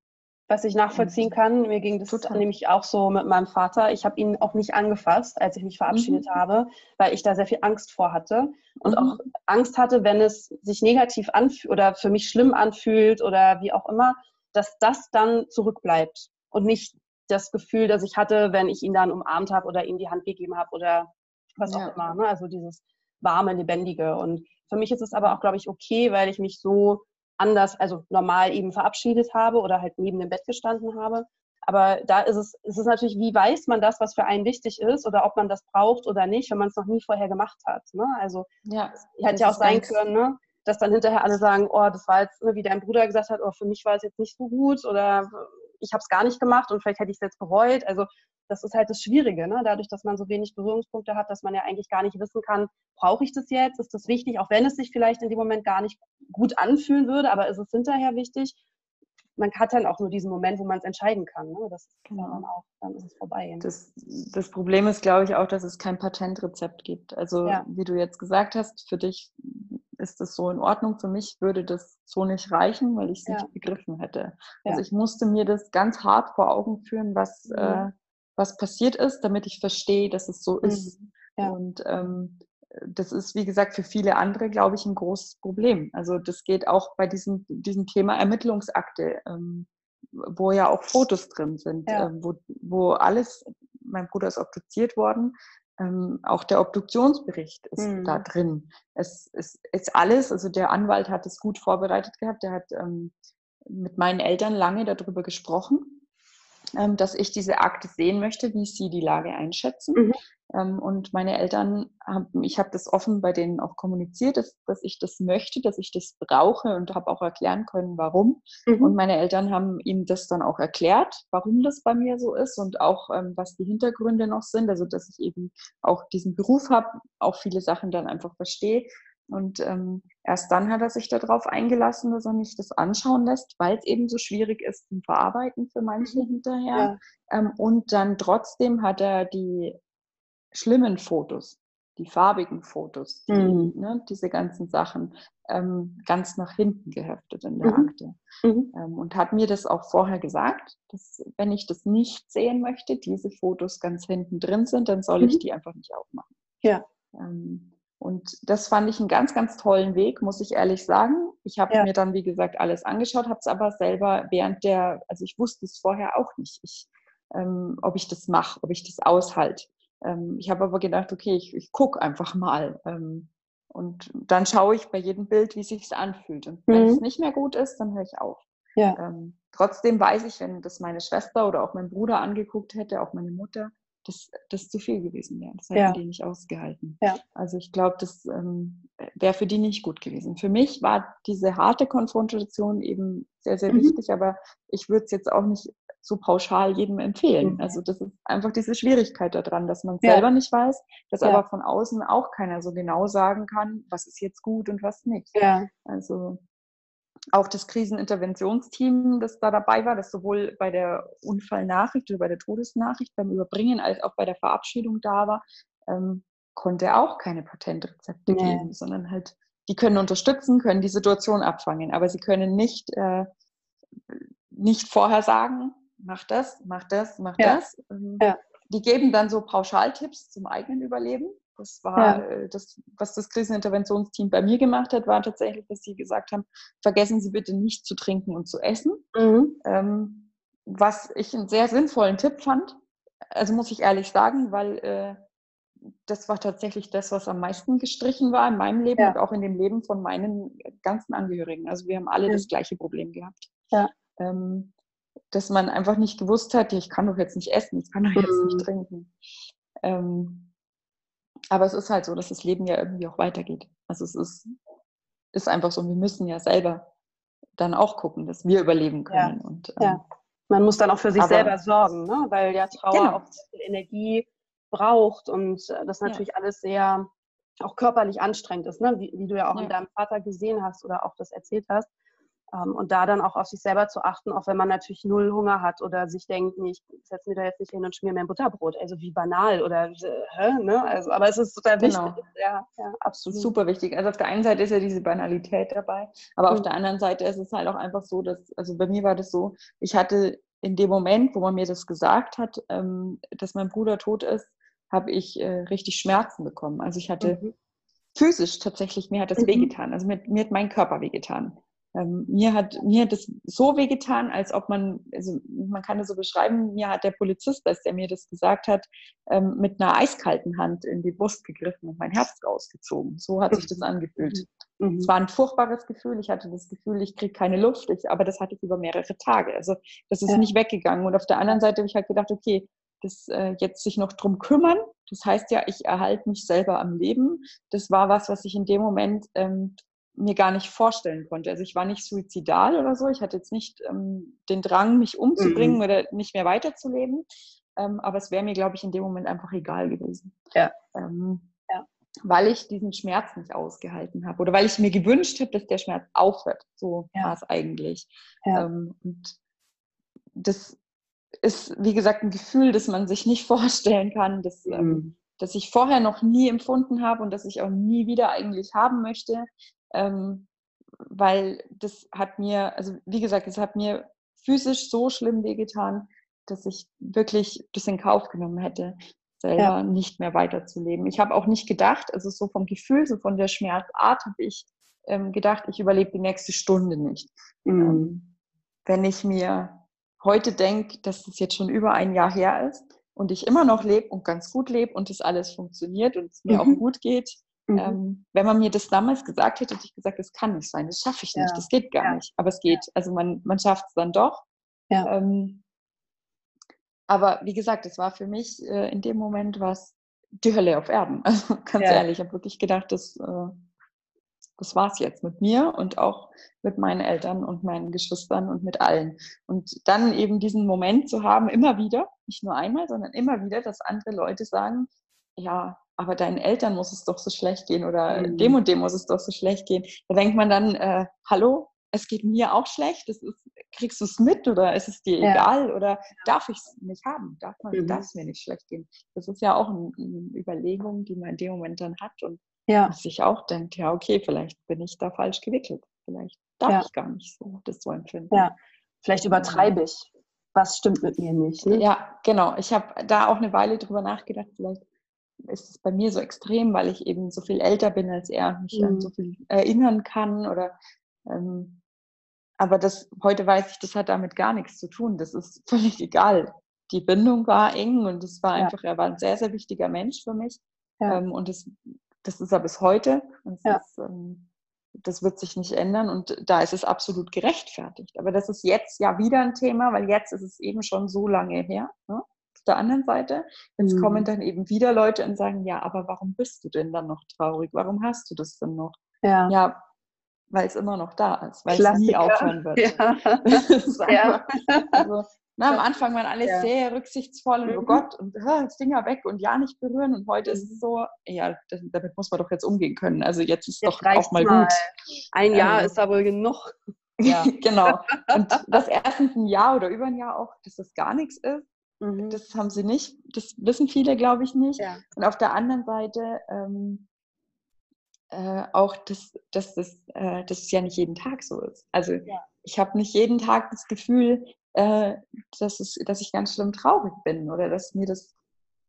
was ich nachvollziehen kann. Mir ging das Total. nämlich auch so mit meinem Vater. Ich habe ihn auch nicht angefasst, als ich mich verabschiedet mhm. habe, weil ich da sehr viel Angst vor hatte und mhm. auch Angst hatte, wenn es sich negativ anfühlt oder für mich schlimm anfühlt oder wie auch immer, dass das dann zurückbleibt und nicht das Gefühl, das ich hatte, wenn ich ihn dann umarmt habe oder ihm die Hand gegeben habe oder was ja. auch immer. Ne? Also dieses warme, lebendige. Und für mich ist es aber auch, glaube ich, okay, weil ich mich so anders, also normal eben verabschiedet habe oder halt neben dem Bett gestanden habe. Aber da ist es, es ist natürlich, wie weiß man das, was für einen wichtig ist oder ob man das braucht oder nicht, wenn man es noch nie vorher gemacht hat. Ne? Also ja, hätte ja auch sein können, ne? dass dann hinterher alle sagen, oh, das war jetzt, ne, wie dein Bruder gesagt hat, oh, für mich war es jetzt nicht so gut oder ich habe es gar nicht gemacht und vielleicht hätte ich es jetzt bereut. Also das ist halt das Schwierige, ne? dadurch, dass man so wenig Berührungspunkte hat, dass man ja eigentlich gar nicht wissen kann, brauche ich das jetzt, ist das wichtig, auch wenn es sich vielleicht in dem Moment gar nicht gut anfühlen würde, aber ist es hinterher wichtig? Man hat dann auch nur diesen Moment, wo man es entscheiden kann. Ne? Das ist genau. dann auch, dann ist es vorbei. Das, das Problem ist, glaube ich, auch, dass es kein Patentrezept gibt. Also ja. wie du jetzt gesagt hast, für dich ist das so in Ordnung. Für mich würde das so nicht reichen, weil ich es ja. nicht begriffen hätte. Also ich musste mir das ganz hart vor Augen führen, was, mhm. äh, was passiert ist, damit ich verstehe, dass es so ist. Mhm. Ja. Und ähm, das ist, wie gesagt, für viele andere, glaube ich, ein großes Problem. Also das geht auch bei diesem, diesem Thema Ermittlungsakte, ähm, wo ja auch Fotos drin sind, ja. ähm, wo, wo alles, mein Bruder ist obduziert worden, ähm, auch der Obduktionsbericht ist mhm. da drin. Es ist, ist, alles, also der Anwalt hat es gut vorbereitet gehabt, der hat ähm, mit meinen Eltern lange darüber gesprochen, dass ich diese Akte sehen möchte, wie sie die Lage einschätzen. Mhm. Ähm, und meine Eltern haben, ich habe das offen bei denen auch kommuniziert, dass, dass ich das möchte, dass ich das brauche und habe auch erklären können, warum. Mhm. Und meine Eltern haben ihm das dann auch erklärt, warum das bei mir so ist und auch ähm, was die Hintergründe noch sind. Also dass ich eben auch diesen Beruf habe, auch viele Sachen dann einfach verstehe. Und ähm, erst dann hat er sich darauf eingelassen, dass er mich das anschauen lässt, weil es eben so schwierig ist zum Verarbeiten für manche mhm. hinterher. Ja. Ähm, und dann trotzdem hat er die schlimmen Fotos, die farbigen Fotos, die, mhm. ne, diese ganzen Sachen ähm, ganz nach hinten geheftet in der mhm. Akte. Mhm. Ähm, und hat mir das auch vorher gesagt, dass wenn ich das nicht sehen möchte, diese Fotos ganz hinten drin sind, dann soll ich mhm. die einfach nicht aufmachen. Ja. Und das fand ich einen ganz, ganz tollen Weg, muss ich ehrlich sagen. Ich habe ja. mir dann, wie gesagt, alles angeschaut, habe es aber selber während der, also ich wusste es vorher auch nicht, ich, ähm, ob ich das mache, ob ich das aushalte. Ähm, ich habe aber gedacht, okay, ich, ich gucke einfach mal. Ähm, und dann schaue ich bei jedem Bild, wie sich anfühlt. Und wenn mhm. es nicht mehr gut ist, dann höre ich auf. Ja. Ähm, trotzdem weiß ich, wenn das meine Schwester oder auch mein Bruder angeguckt hätte, auch meine Mutter, dass das zu viel gewesen wäre. Das hätten ja. die nicht ausgehalten. Ja. Also ich glaube, das ähm, wäre für die nicht gut gewesen. Für mich war diese harte Konfrontation eben sehr, sehr mhm. wichtig, aber ich würde es jetzt auch nicht so pauschal jedem empfehlen. Mhm. Also das ist einfach diese Schwierigkeit daran, dass man ja. selber nicht weiß, dass aber von außen auch keiner so genau sagen kann, was ist jetzt gut und was nicht. Ja. Also auch das Kriseninterventionsteam, das da dabei war, das sowohl bei der Unfallnachricht oder bei der Todesnachricht beim Überbringen als auch bei der Verabschiedung da war, ähm, konnte auch keine Patentrezepte nee. geben, sondern halt, die können unterstützen, können die Situation abfangen, aber sie können nicht, äh, nicht vorher sagen, mach das, mach das, mach ja. das. Ähm, ja. Die geben dann so Pauschaltipps zum eigenen Überleben. Das war ja. Äh, das, was das Kriseninterventionsteam bei mir gemacht hat, war tatsächlich, dass sie gesagt haben, vergessen Sie bitte nicht zu trinken und zu essen. Mhm. Ähm, was ich einen sehr sinnvollen Tipp fand. Also muss ich ehrlich sagen, weil äh, das war tatsächlich das, was am meisten gestrichen war in meinem Leben ja. und auch in dem Leben von meinen ganzen Angehörigen. Also wir haben alle ja. das gleiche Problem gehabt. Ja. Ähm, dass man einfach nicht gewusst hat, ich kann doch jetzt nicht essen, ich kann doch jetzt nicht mhm. trinken. Ähm, aber es ist halt so, dass das Leben ja irgendwie auch weitergeht. Also es ist, ist einfach so, wir müssen ja selber dann auch gucken, dass wir überleben können. Ja. Und, ähm, ja. Man muss dann auch für sich selber sorgen, ne? weil ja Trauer genau. auch sehr viel Energie braucht und äh, das natürlich ja. alles sehr auch körperlich anstrengend ist, ne? wie, wie du ja auch ja. in deinem Vater gesehen hast oder auch das erzählt hast. Ähm, und da dann auch auf sich selber zu achten, auch wenn man natürlich null Hunger hat oder sich denkt, nee, ich setze mir da jetzt nicht hin und schmier mir ein Butterbrot. Also wie banal oder hä, ne? Also, aber es ist total genau. wichtig. Ja, ja, absolut. Super wichtig. Also auf der einen Seite ist ja diese Banalität dabei, aber mhm. auf der anderen Seite ist es halt auch einfach so, dass, also bei mir war das so, ich hatte in dem Moment, wo man mir das gesagt hat, ähm, dass mein Bruder tot ist, habe ich äh, richtig Schmerzen bekommen. Also ich hatte mhm. physisch tatsächlich, mir hat das mhm. wehgetan. Also mir, mir hat mein Körper wehgetan. Ähm, mir hat mir hat das so wehgetan, als ob man, also man kann das so beschreiben, mir hat der Polizist, als der mir das gesagt hat, ähm, mit einer eiskalten Hand in die Brust gegriffen und mein Herz rausgezogen. So hat sich das angefühlt. Mhm. Es war ein furchtbares Gefühl. Ich hatte das Gefühl, ich kriege keine Luft, ich, aber das hatte ich über mehrere Tage. Also das ist ja. nicht weggegangen. Und auf der anderen Seite habe ich halt gedacht, okay, das äh, jetzt sich noch drum kümmern. Das heißt ja, ich erhalte mich selber am Leben. Das war was, was ich in dem Moment ähm, mir gar nicht vorstellen konnte. Also ich war nicht suizidal oder so. Ich hatte jetzt nicht ähm, den Drang, mich umzubringen mhm. oder nicht mehr weiterzuleben. Ähm, aber es wäre mir, glaube ich, in dem Moment einfach egal gewesen. Ja. Ähm, ja. Weil ich diesen Schmerz nicht ausgehalten habe oder weil ich mir gewünscht habe, dass der Schmerz aufhört. So ja. war es eigentlich. Ja. Ähm, und das ist, wie gesagt, ein Gefühl, das man sich nicht *laughs* vorstellen kann, das, ähm, mhm. das ich vorher noch nie empfunden habe und das ich auch nie wieder eigentlich haben möchte ähm, weil das hat mir, also wie gesagt, es hat mir physisch so schlimm wehgetan, dass ich wirklich das in Kauf genommen hätte. selber ja. nicht mehr weiterzuleben. Ich habe auch nicht gedacht, also so vom Gefühl, so von der Schmerzart habe ich ähm, gedacht, ich überlebe die nächste Stunde nicht. Mhm. Ähm, wenn ich mir heute denke, dass das jetzt schon über ein Jahr her ist und ich immer noch lebe und ganz gut lebe und das alles funktioniert und es mir mhm. auch gut geht, mhm. ähm, wenn man mir das damals gesagt hätte, hätte ich gesagt, das kann nicht sein, das schaffe ich nicht, ja. das geht gar ja. nicht. Aber es geht. Also man, man schafft es dann doch. Ja. Ähm, aber wie gesagt, es war für mich äh, in dem Moment was die Hölle auf Erden. *laughs* Also ganz ehrlich, ich habe wirklich gedacht, das äh, das war's jetzt mit mir und auch mit meinen Eltern und meinen Geschwistern und mit allen. Und dann eben diesen Moment zu haben, immer wieder, nicht nur einmal, sondern immer wieder, dass andere Leute sagen, ja, aber deinen Eltern muss es doch so schlecht gehen oder mhm. dem und dem muss es doch so schlecht gehen. Da denkt man dann, äh, hallo, es geht mir auch schlecht, ist, kriegst du es mit oder ist es dir ja. egal oder darf ich es nicht haben? Darf mhm. darf es mir nicht schlecht gehen? Das ist ja auch eine, eine Überlegung, die man in dem Moment dann hat und ja. sich auch denkt, ja, okay, vielleicht bin ich da falsch gewickelt. Vielleicht darf ja. ich gar nicht so das so empfinden. Ja, vielleicht übertreibe ich. Was stimmt mit mir nicht? Ne? Ja, genau. Ich habe da auch eine Weile drüber nachgedacht, vielleicht ist es bei mir so extrem, weil ich eben so viel älter bin als er und mich mhm. an so viel erinnern kann oder ähm, aber das, heute weiß ich, das hat damit gar nichts zu tun. Das ist *laughs* völlig egal. Die Bindung war eng und es war einfach, ja. er war ein sehr, sehr wichtiger Mensch für mich. Ja. Ähm, und es das ist er bis heute. Ja. Ist, ähm, das wird sich nicht ändern und da ist es absolut gerechtfertigt. Aber das ist jetzt ja wieder ein Thema, weil jetzt ist es eben schon so lange her. Ne? Auf der anderen Seite, jetzt mhm. kommen dann eben wieder Leute und sagen, ja, aber warum bist du denn dann noch traurig? Warum hast du das denn noch? Ja, ja weil es immer noch da ist, weil Klassiker. es nie aufhören wird. *laughs* Ja. *laughs* ja. Also, na, am Anfang waren alle ja. sehr rücksichtsvoll und oh mhm. oh Gott und äh, Finger weg und ja nicht berühren. Und heute ist es mhm. so, ja, das, damit muss man doch jetzt umgehen können. Also jetzt ist jetzt doch auch mal, mal, gut. Ein Jahr ähm, ist da wohl genug. Ja. genau. *laughs* Und das erstens ein Jahr oder über ein Jahr auch, dass das gar nichts ist. Mhm. Das haben sie nicht, das wissen viele, glaube ich, nicht. Ja. Und auf der anderen Seite ähm, äh, auch, dass, dass, das, äh, dass es ja nicht jeden Tag so ist. Also ja. ich habe nicht jeden Tag das Gefühl, äh, dass, es, dass ich ganz schlimm traurig bin oder dass mir das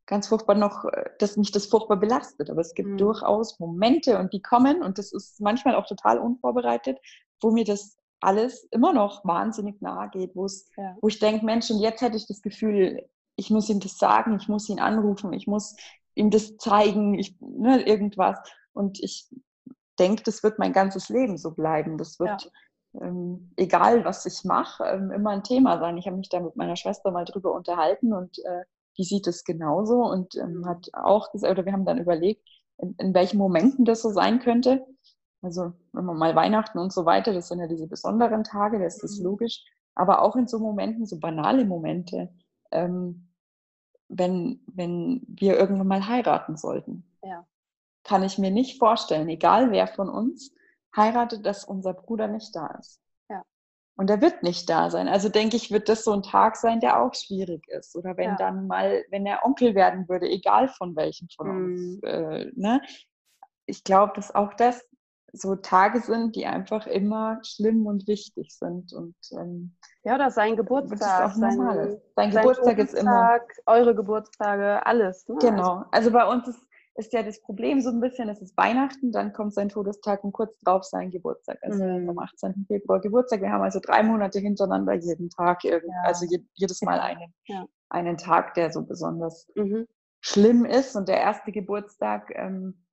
ganz furchtbar noch, äh, dass mich das furchtbar belastet. Aber es gibt mhm. durchaus Momente und die kommen und das ist manchmal auch total unvorbereitet, wo mir das alles immer noch wahnsinnig nahe geht, wo ja. wo ich denke, Mensch, und jetzt hätte ich das Gefühl, ich muss ihm das sagen, ich muss ihn anrufen, ich muss ihm das zeigen, ich, ne, irgendwas. Und ich denke, das wird mein ganzes Leben so bleiben. Das wird ja ähm, egal was ich mache, ähm, immer ein Thema sein. Ich habe mich da mit meiner Schwester mal drüber unterhalten und äh, die sieht es genauso und ähm, hat auch gesagt, oder wir haben dann überlegt, in, in, welchen Momenten das so sein könnte. Also wenn man mal Weihnachten und so weiter, das sind ja diese besonderen Tage, das ist mhm. logisch, aber auch in so Momenten, so banale Momente, ähm, wenn, wenn wir irgendwann mal heiraten sollten. Ja. Kann ich mir nicht vorstellen, egal wer von uns, heiratet, dass unser Bruder nicht da ist. Ja. Und er wird nicht da sein. Also denke ich, wird das so ein Tag sein, der auch schwierig ist. Oder wenn ja. dann mal, wenn er Onkel werden würde, egal von welchem von mhm. uns. Äh, ne? Ich glaube, dass auch das so Tage sind, die einfach immer schlimm und wichtig sind. Und ähm, ja, oder sein Geburtstag. Sein, sein, sein, Geburtstag ist immer. Eure Geburtstage, alles. Ne? Genau. Also bei uns ist ist ja das Problem so ein bisschen, es ist Weihnachten, dann kommt sein Todestag und kurz drauf sein Geburtstag, also mhm. am 18. Februar Geburtstag. Wir haben also drei Monate hintereinander jeden Tag, ja. also jedes Mal einen, ja. einen Tag, der so besonders mhm. schlimm ist. Und der erste Geburtstag ähm,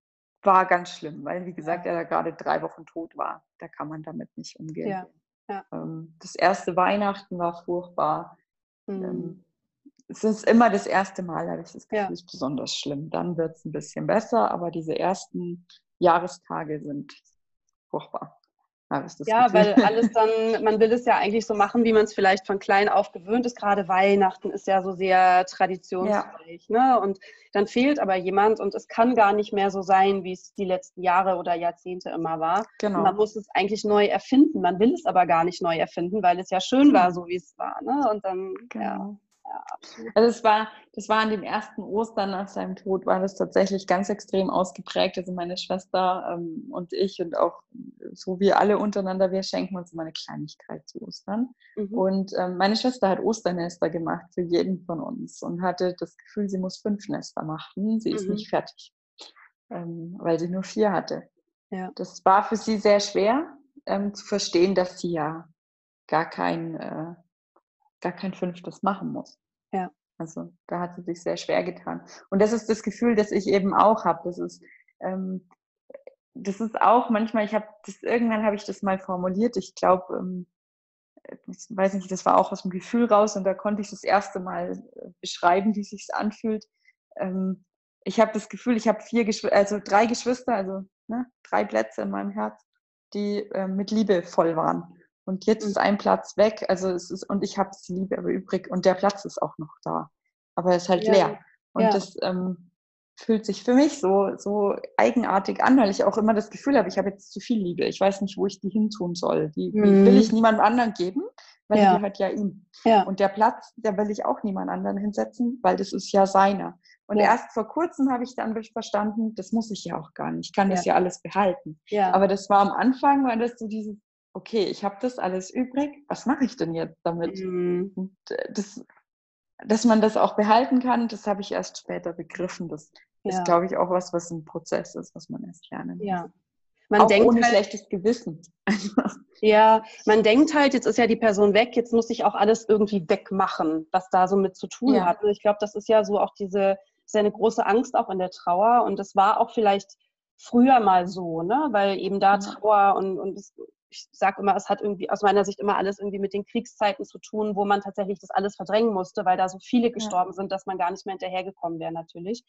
war ganz schlimm, weil, wie gesagt, er gerade drei Wochen tot war. Da kann man damit nicht umgehen. Ja. Ähm, das erste Weihnachten war furchtbar. Mhm. Ähm, es ist immer das erste Mal, habe ich das Gefühl, ja. ist besonders schlimm. Dann wird es ein bisschen besser, aber diese ersten Jahrestage sind furchtbar. Ja, weil alles dann, man will es ja eigentlich so machen, wie man es vielleicht von klein auf gewöhnt ist. Gerade Weihnachten ist ja so sehr traditionsreich. Ja. Ne? Und dann fehlt aber jemand und es kann gar nicht mehr so sein, wie es die letzten Jahre oder Jahrzehnte immer war. Genau. Und man muss es eigentlich neu erfinden. Man will es aber gar nicht neu erfinden, weil es ja schön war, so wie es war. Ne? Und dann, genau. ja. Ja, absolut. Also es war, das war an dem ersten Ostern nach seinem Tod, war das tatsächlich ganz extrem ausgeprägt. Also meine Schwester ähm, und ich und auch so wie alle untereinander, wir schenken uns immer eine Kleinigkeit zu Ostern. Mhm. Und ähm, meine Schwester hat Osternester gemacht für jeden von uns und hatte das Gefühl, sie muss fünf Nester machen. Sie ist mhm. nicht fertig, ähm, weil sie nur vier hatte. Ja. Das war für sie sehr schwer ähm, zu verstehen, dass sie ja gar kein, äh, gar kein fünftes machen muss. Ja. Also da hat sie sich sehr schwer getan. Und das ist das Gefühl, das ich eben auch habe. Das ist, ähm, das ist auch manchmal, ich habe das, irgendwann habe ich das mal formuliert. Ich glaube, ähm, ich weiß nicht, das war auch aus dem Gefühl raus und da konnte ich das erste Mal äh, beschreiben, wie es sich anfühlt. Ähm, ich habe das Gefühl, ich habe vier Geschwister, also drei Geschwister, also ne, drei Plätze in meinem Herz, die äh, mit Liebe voll waren. Und jetzt ist ein Platz weg, also es ist, und ich habe die Liebe aber übrig und der Platz ist auch noch da. Aber er ist halt ja. leer. Und ja. das ähm, fühlt sich für mich so, so eigenartig an, weil ich auch immer das Gefühl habe, ich habe jetzt zu viel Liebe. Ich weiß nicht, wo ich die hin tun soll. Die, mhm. will ich niemand anderen geben, weil ja. die gehört ja ihm. Ja. Und der Platz, der will ich auch niemand anderen hinsetzen, weil das ist ja seiner. Und ja. erst vor kurzem habe ich dann verstanden, das muss ich ja auch gar nicht. Ich kann das ja alles behalten. Ja. Aber das war am Anfang, war das so dieses, okay, ich habe das alles übrig, was mache ich denn jetzt damit? Mhm. Äh, das, dass man das auch behalten kann, das habe ich erst später begriffen. Das ja. ist, glaube ich, auch was, was ein Prozess ist, was man erst lernen muss. Ja. Man auch denkt ohne halt, schlechtes Gewissen. *laughs* ja, man denkt halt, jetzt ist ja die Person weg, jetzt muss ich auch alles irgendwie wegmachen, was da so mit zu tun ja. hat. Ich glaube, das ist ja so auch diese, ist ja eine große Angst auch in der Trauer und das war auch vielleicht früher mal so, ne? weil eben da Trauer und, und es ich sage immer, es hat irgendwie aus meiner Sicht immer alles irgendwie mit den Kriegszeiten zu tun, wo man tatsächlich das alles verdrängen musste, weil da so viele gestorben ja. sind, dass man gar nicht mehr hinterhergekommen wäre natürlich.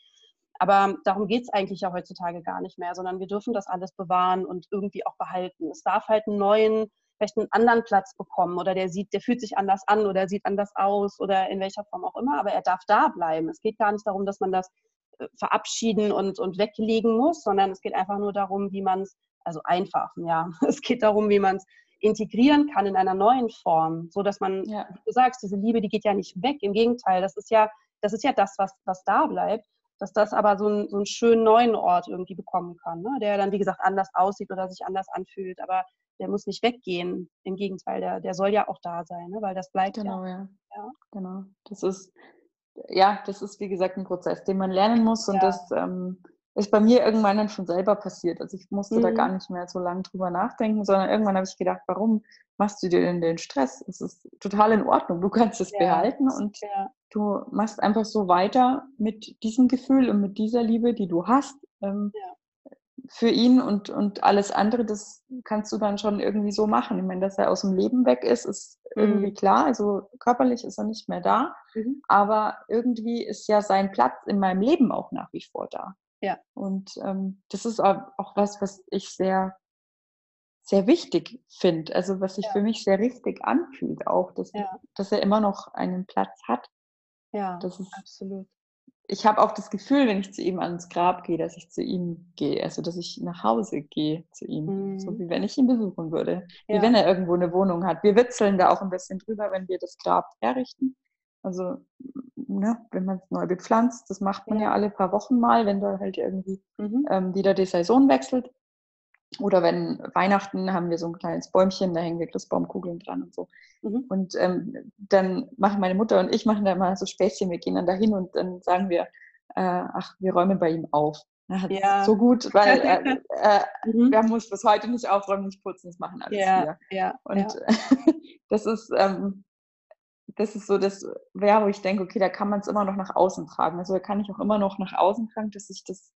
Aber darum geht es eigentlich ja heutzutage gar nicht mehr, sondern wir dürfen das alles bewahren und irgendwie auch behalten. Es darf halt einen neuen, vielleicht einen anderen Platz bekommen oder der sieht, der fühlt sich anders an oder sieht anders aus oder in welcher Form auch immer, aber er darf da bleiben. Es geht gar nicht darum, dass man das äh, verabschieden und, und weglegen muss, sondern es geht einfach nur darum, wie man es also einfach, ja. *laughs* Es geht darum, wie man es integrieren kann in einer neuen Form, so dass man, ja. wie du sagst, diese Liebe, die geht ja nicht weg. Im Gegenteil, das ist ja, das ist ja das, was, was da bleibt, dass das aber so, ein, so einen schönen neuen Ort irgendwie bekommen kann, ne? der dann, wie gesagt, anders aussieht oder sich anders anfühlt, aber der muss nicht weggehen. Im Gegenteil, der, der soll ja auch da sein, ne? weil das bleibt genau, ja. ja. ja. Genau. Das ist, ja, das ist, wie gesagt, ein Prozess, den man lernen muss und ja. das, ähm, ist bei mir irgendwann dann schon selber passiert. Also ich musste mhm. da gar nicht mehr so lange drüber nachdenken, sondern irgendwann habe ich gedacht, warum machst du dir denn den Stress? Es ist total in Ordnung. Du kannst es ja. behalten und ja. du machst einfach so weiter mit diesem Gefühl und mit dieser Liebe, die du hast. Ähm, ja. Für ihn und, und alles andere, das kannst du dann schon irgendwie so machen. Ich meine, dass er aus dem Leben weg ist, ist mhm. irgendwie klar. Also körperlich ist er nicht mehr da. Mhm. Aber irgendwie ist ja sein Platz in meinem Leben auch nach wie vor da. Ja. Und ähm, das ist auch was, was ich sehr, sehr wichtig finde. Also was sich ja. für mich sehr richtig anfühlt, auch, dass, ja. dass er immer noch einen Platz hat. Ja, das ist, absolut. Ich habe auch das Gefühl, wenn ich zu ihm ans Grab gehe, dass ich zu ihm gehe, also dass ich nach Hause gehe zu ihm, mhm. so wie wenn ich ihn besuchen würde, ja. wie wenn er irgendwo eine Wohnung hat. Wir witzeln da auch ein bisschen drüber, wenn wir das Grab herrichten. Also ne, wenn man es neu bepflanzt, das macht man ja. ja. alle paar Wochen mal, wenn da halt irgendwie mhm. ähm, wieder die Saison wechselt. Oder wenn Weihnachten haben wir so ein kleines Bäumchen, da hängen wir Christbaumkugeln dran und so. Mhm. Und ähm, dann machen meine Mutter und ich machen da mal so Späßchen, wir gehen dann dahin und dann sagen wir, äh, ach, wir räumen bei ihm auf. Ja. So gut, weil äh, *laughs* äh, mhm. wir muss bis heute nicht aufräumen, nicht putzen, das machen alles ja. wir. Ja. Und ja. *laughs* das ist, ähm, das ist so das, wäre, wo ich denke, okay, da kann man es immer noch nach außen tragen. Also da kann ich auch immer noch nach außen tragen, dass ich das,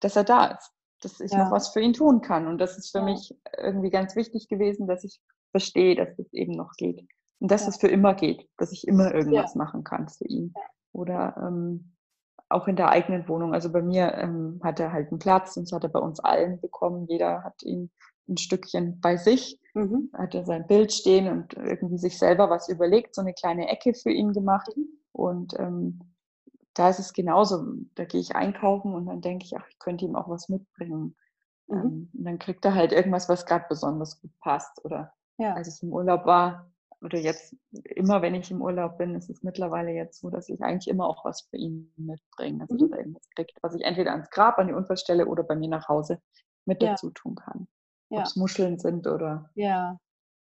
dass er da ist, dass ich ja. noch was für ihn tun kann. Und das ist für ja. mich irgendwie ganz wichtig gewesen, dass ich verstehe, dass es eben noch geht. Und dass ja. es für immer geht, dass ich immer irgendwas machen kann für ihn. Oder ähm, auch in der eigenen Wohnung. Also bei mir ähm, hat er halt einen Platz und das hat er bei uns allen bekommen. Jeder hat ihn ein Stückchen bei sich, mhm. hat er sein Bild stehen und irgendwie sich selber was überlegt, so eine kleine Ecke für ihn gemacht. Mhm. Und ähm, da ist es genauso. Da gehe ich einkaufen und dann denke ich, ach, ich könnte ihm auch was mitbringen. Mhm. Ähm, und dann kriegt er halt irgendwas, was gerade besonders gut passt. Oder ja. als ich im Urlaub war, oder jetzt immer, wenn ich im Urlaub bin, ist es mittlerweile jetzt so, dass ich eigentlich immer auch was für ihn mitbringe. Also, dass er irgendwas kriegt, was ich entweder ans Grab, an die Unfallstelle oder bei mir nach Hause mit ja. dazu tun kann. Ja. Ob es Muscheln sind oder ja.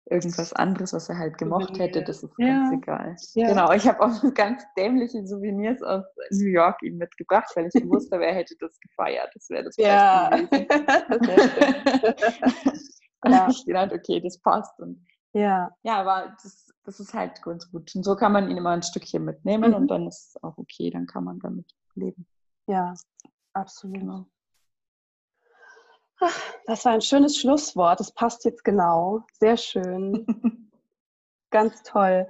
irgendwas anderes, was er halt gemocht hätte, das ist ja. ganz egal. Genau, ich habe auch *laughs* ganz dämliche Souvenirs aus New York ihm mitgebracht, weil ich gewusst habe, er hätte das gefeiert. Das wäre das ja. Und *laughs* *laughs* ja. ich gedacht, okay, das passt. Und ja. Ja, aber das, das ist halt ganz gut. Und so kann man ihn immer ein Stückchen mitnehmen mhm. und dann ist es auch okay, dann kann man damit leben. Ja, absolut. Genau. Das war ein schönes Schlusswort. Das passt jetzt genau. Sehr schön. *laughs* Ganz toll.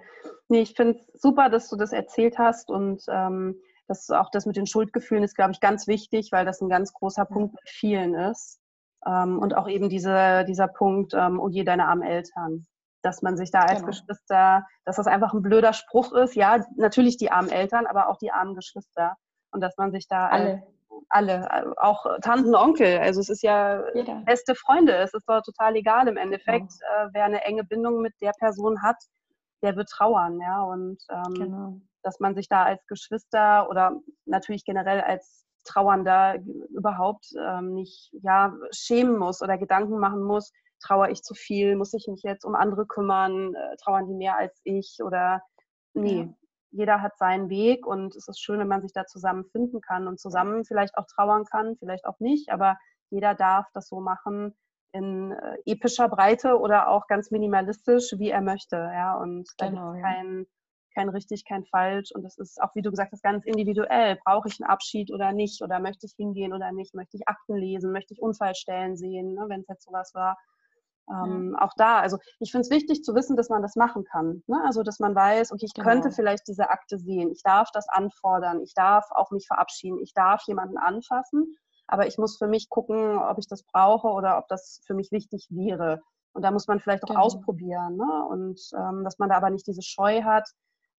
Nee, ich finde es super, dass du das erzählt hast und ähm, das, auch das mit den Schuldgefühlen ist, glaube ich, ganz wichtig, weil das ein ganz großer Punkt bei vielen ist. Ähm, und auch eben diese, dieser Punkt, ähm, oh je, deine armen Eltern. Dass man sich da als genau. Geschwister, dass das einfach ein blöder Spruch ist. Ja, natürlich die armen Eltern, aber auch die armen Geschwister. Und dass man sich da alle, alle auch Tanten, Onkel. Also es ist ja Jeder. beste Freunde. Es ist doch total egal im Endeffekt. Genau. Äh, wer eine enge Bindung mit der Person hat, der wird trauern. Ja, und ähm, genau. dass man sich da als Geschwister oder natürlich generell als Trauernder überhaupt ähm, nicht ja, schämen muss oder Gedanken machen muss, trauere ich zu viel, muss ich mich jetzt um andere kümmern, äh, trauern die mehr als ich oder nee, ja. Jeder hat seinen Weg und es ist schön, wenn man sich da zusammen finden kann und zusammen vielleicht auch trauern kann, vielleicht auch nicht, aber jeder darf das so machen in äh, epischer Breite oder auch ganz minimalistisch, wie er möchte, ja, und da genau, gibt es kein kein richtig, kein falsch. Und das ist auch, wie du gesagt hast, ganz individuell. Brauche ich einen Abschied oder nicht? Oder möchte ich hingehen oder nicht? Möchte ich Akten lesen? Möchte ich Unfallstellen sehen, ne, wenn es jetzt sowas war? Ähm. Auch da, also ich finde es wichtig zu wissen, dass man das machen kann. Ne? Also, dass man weiß, okay, ich genau. könnte vielleicht diese Akte sehen. Ich darf das anfordern. Ich darf auch mich verabschieden. Ich darf jemanden anfassen. Aber ich muss für mich gucken, ob ich das brauche oder ob das für mich wichtig wäre. Und da muss man vielleicht auch genau. ausprobieren. Ne? Und ähm, dass man da aber nicht diese Scheu hat,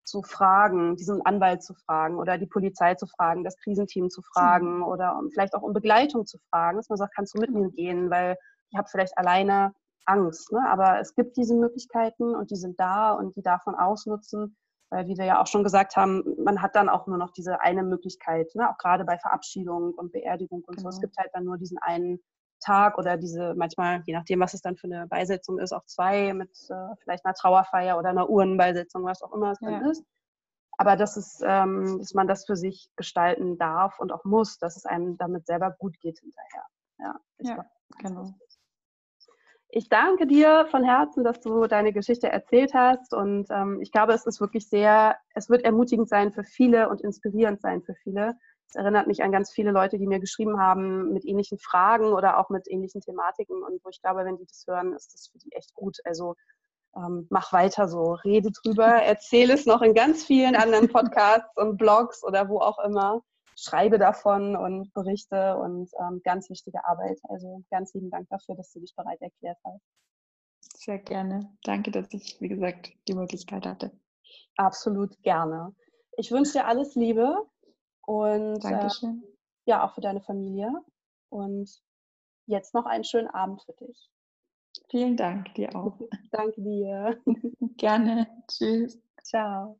zu fragen, diesen Anwalt zu fragen oder die Polizei zu fragen, das Krisenteam zu fragen mhm. oder um, vielleicht auch um Begleitung zu fragen, dass man sagt, kannst du mit mir gehen, weil ich habe vielleicht alleine Angst. Ne? Aber es gibt diese Möglichkeiten und die sind da und die darf man ausnutzen, weil wie wir ja auch schon gesagt haben, man hat dann auch nur noch diese eine Möglichkeit, ne? auch gerade bei Verabschiedung und Beerdigung und genau. so. Es genau. gibt halt dann nur diesen einen Tag oder diese manchmal, je nachdem, was es dann für eine Beisetzung ist, auch zwei mit äh, vielleicht einer Trauerfeier oder einer Urnenbeisetzung, was auch immer es ja. dann ist. Aber das ist, ähm, dass man das für sich gestalten darf und auch muss, dass es einem damit selber gut geht hinterher. Ja, ja glaub, genau. Ich danke dir von Herzen, dass du deine Geschichte erzählt hast und ähm, ich glaube, es ist wirklich sehr, es wird ermutigend sein für viele und inspirierend sein für viele, es erinnert mich an ganz viele Leute, die mir geschrieben haben mit ähnlichen Fragen oder auch mit ähnlichen Thematiken. Und wo ich glaube, wenn die das hören, ist das für die echt gut. Also ähm, mach weiter so, rede drüber, erzähle es noch in ganz vielen anderen Podcasts und Blogs oder wo auch immer. Schreibe davon und berichte und ähm, ganz wichtige Arbeit. Also ganz lieben Dank dafür, dass du dich bereit erklärt hast. Sehr gerne. Danke, dass ich, wie gesagt, die Möglichkeit hatte. Absolut gerne. Ich wünsche dir alles Liebe und äh, ja, auch für deine Familie. Und jetzt noch einen schönen Abend für dich. Vielen Dank dir auch. *laughs* Danke dir. Gerne. Tschüss. Ciao.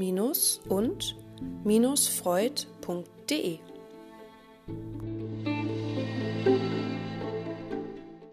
www.leid- und freud.de.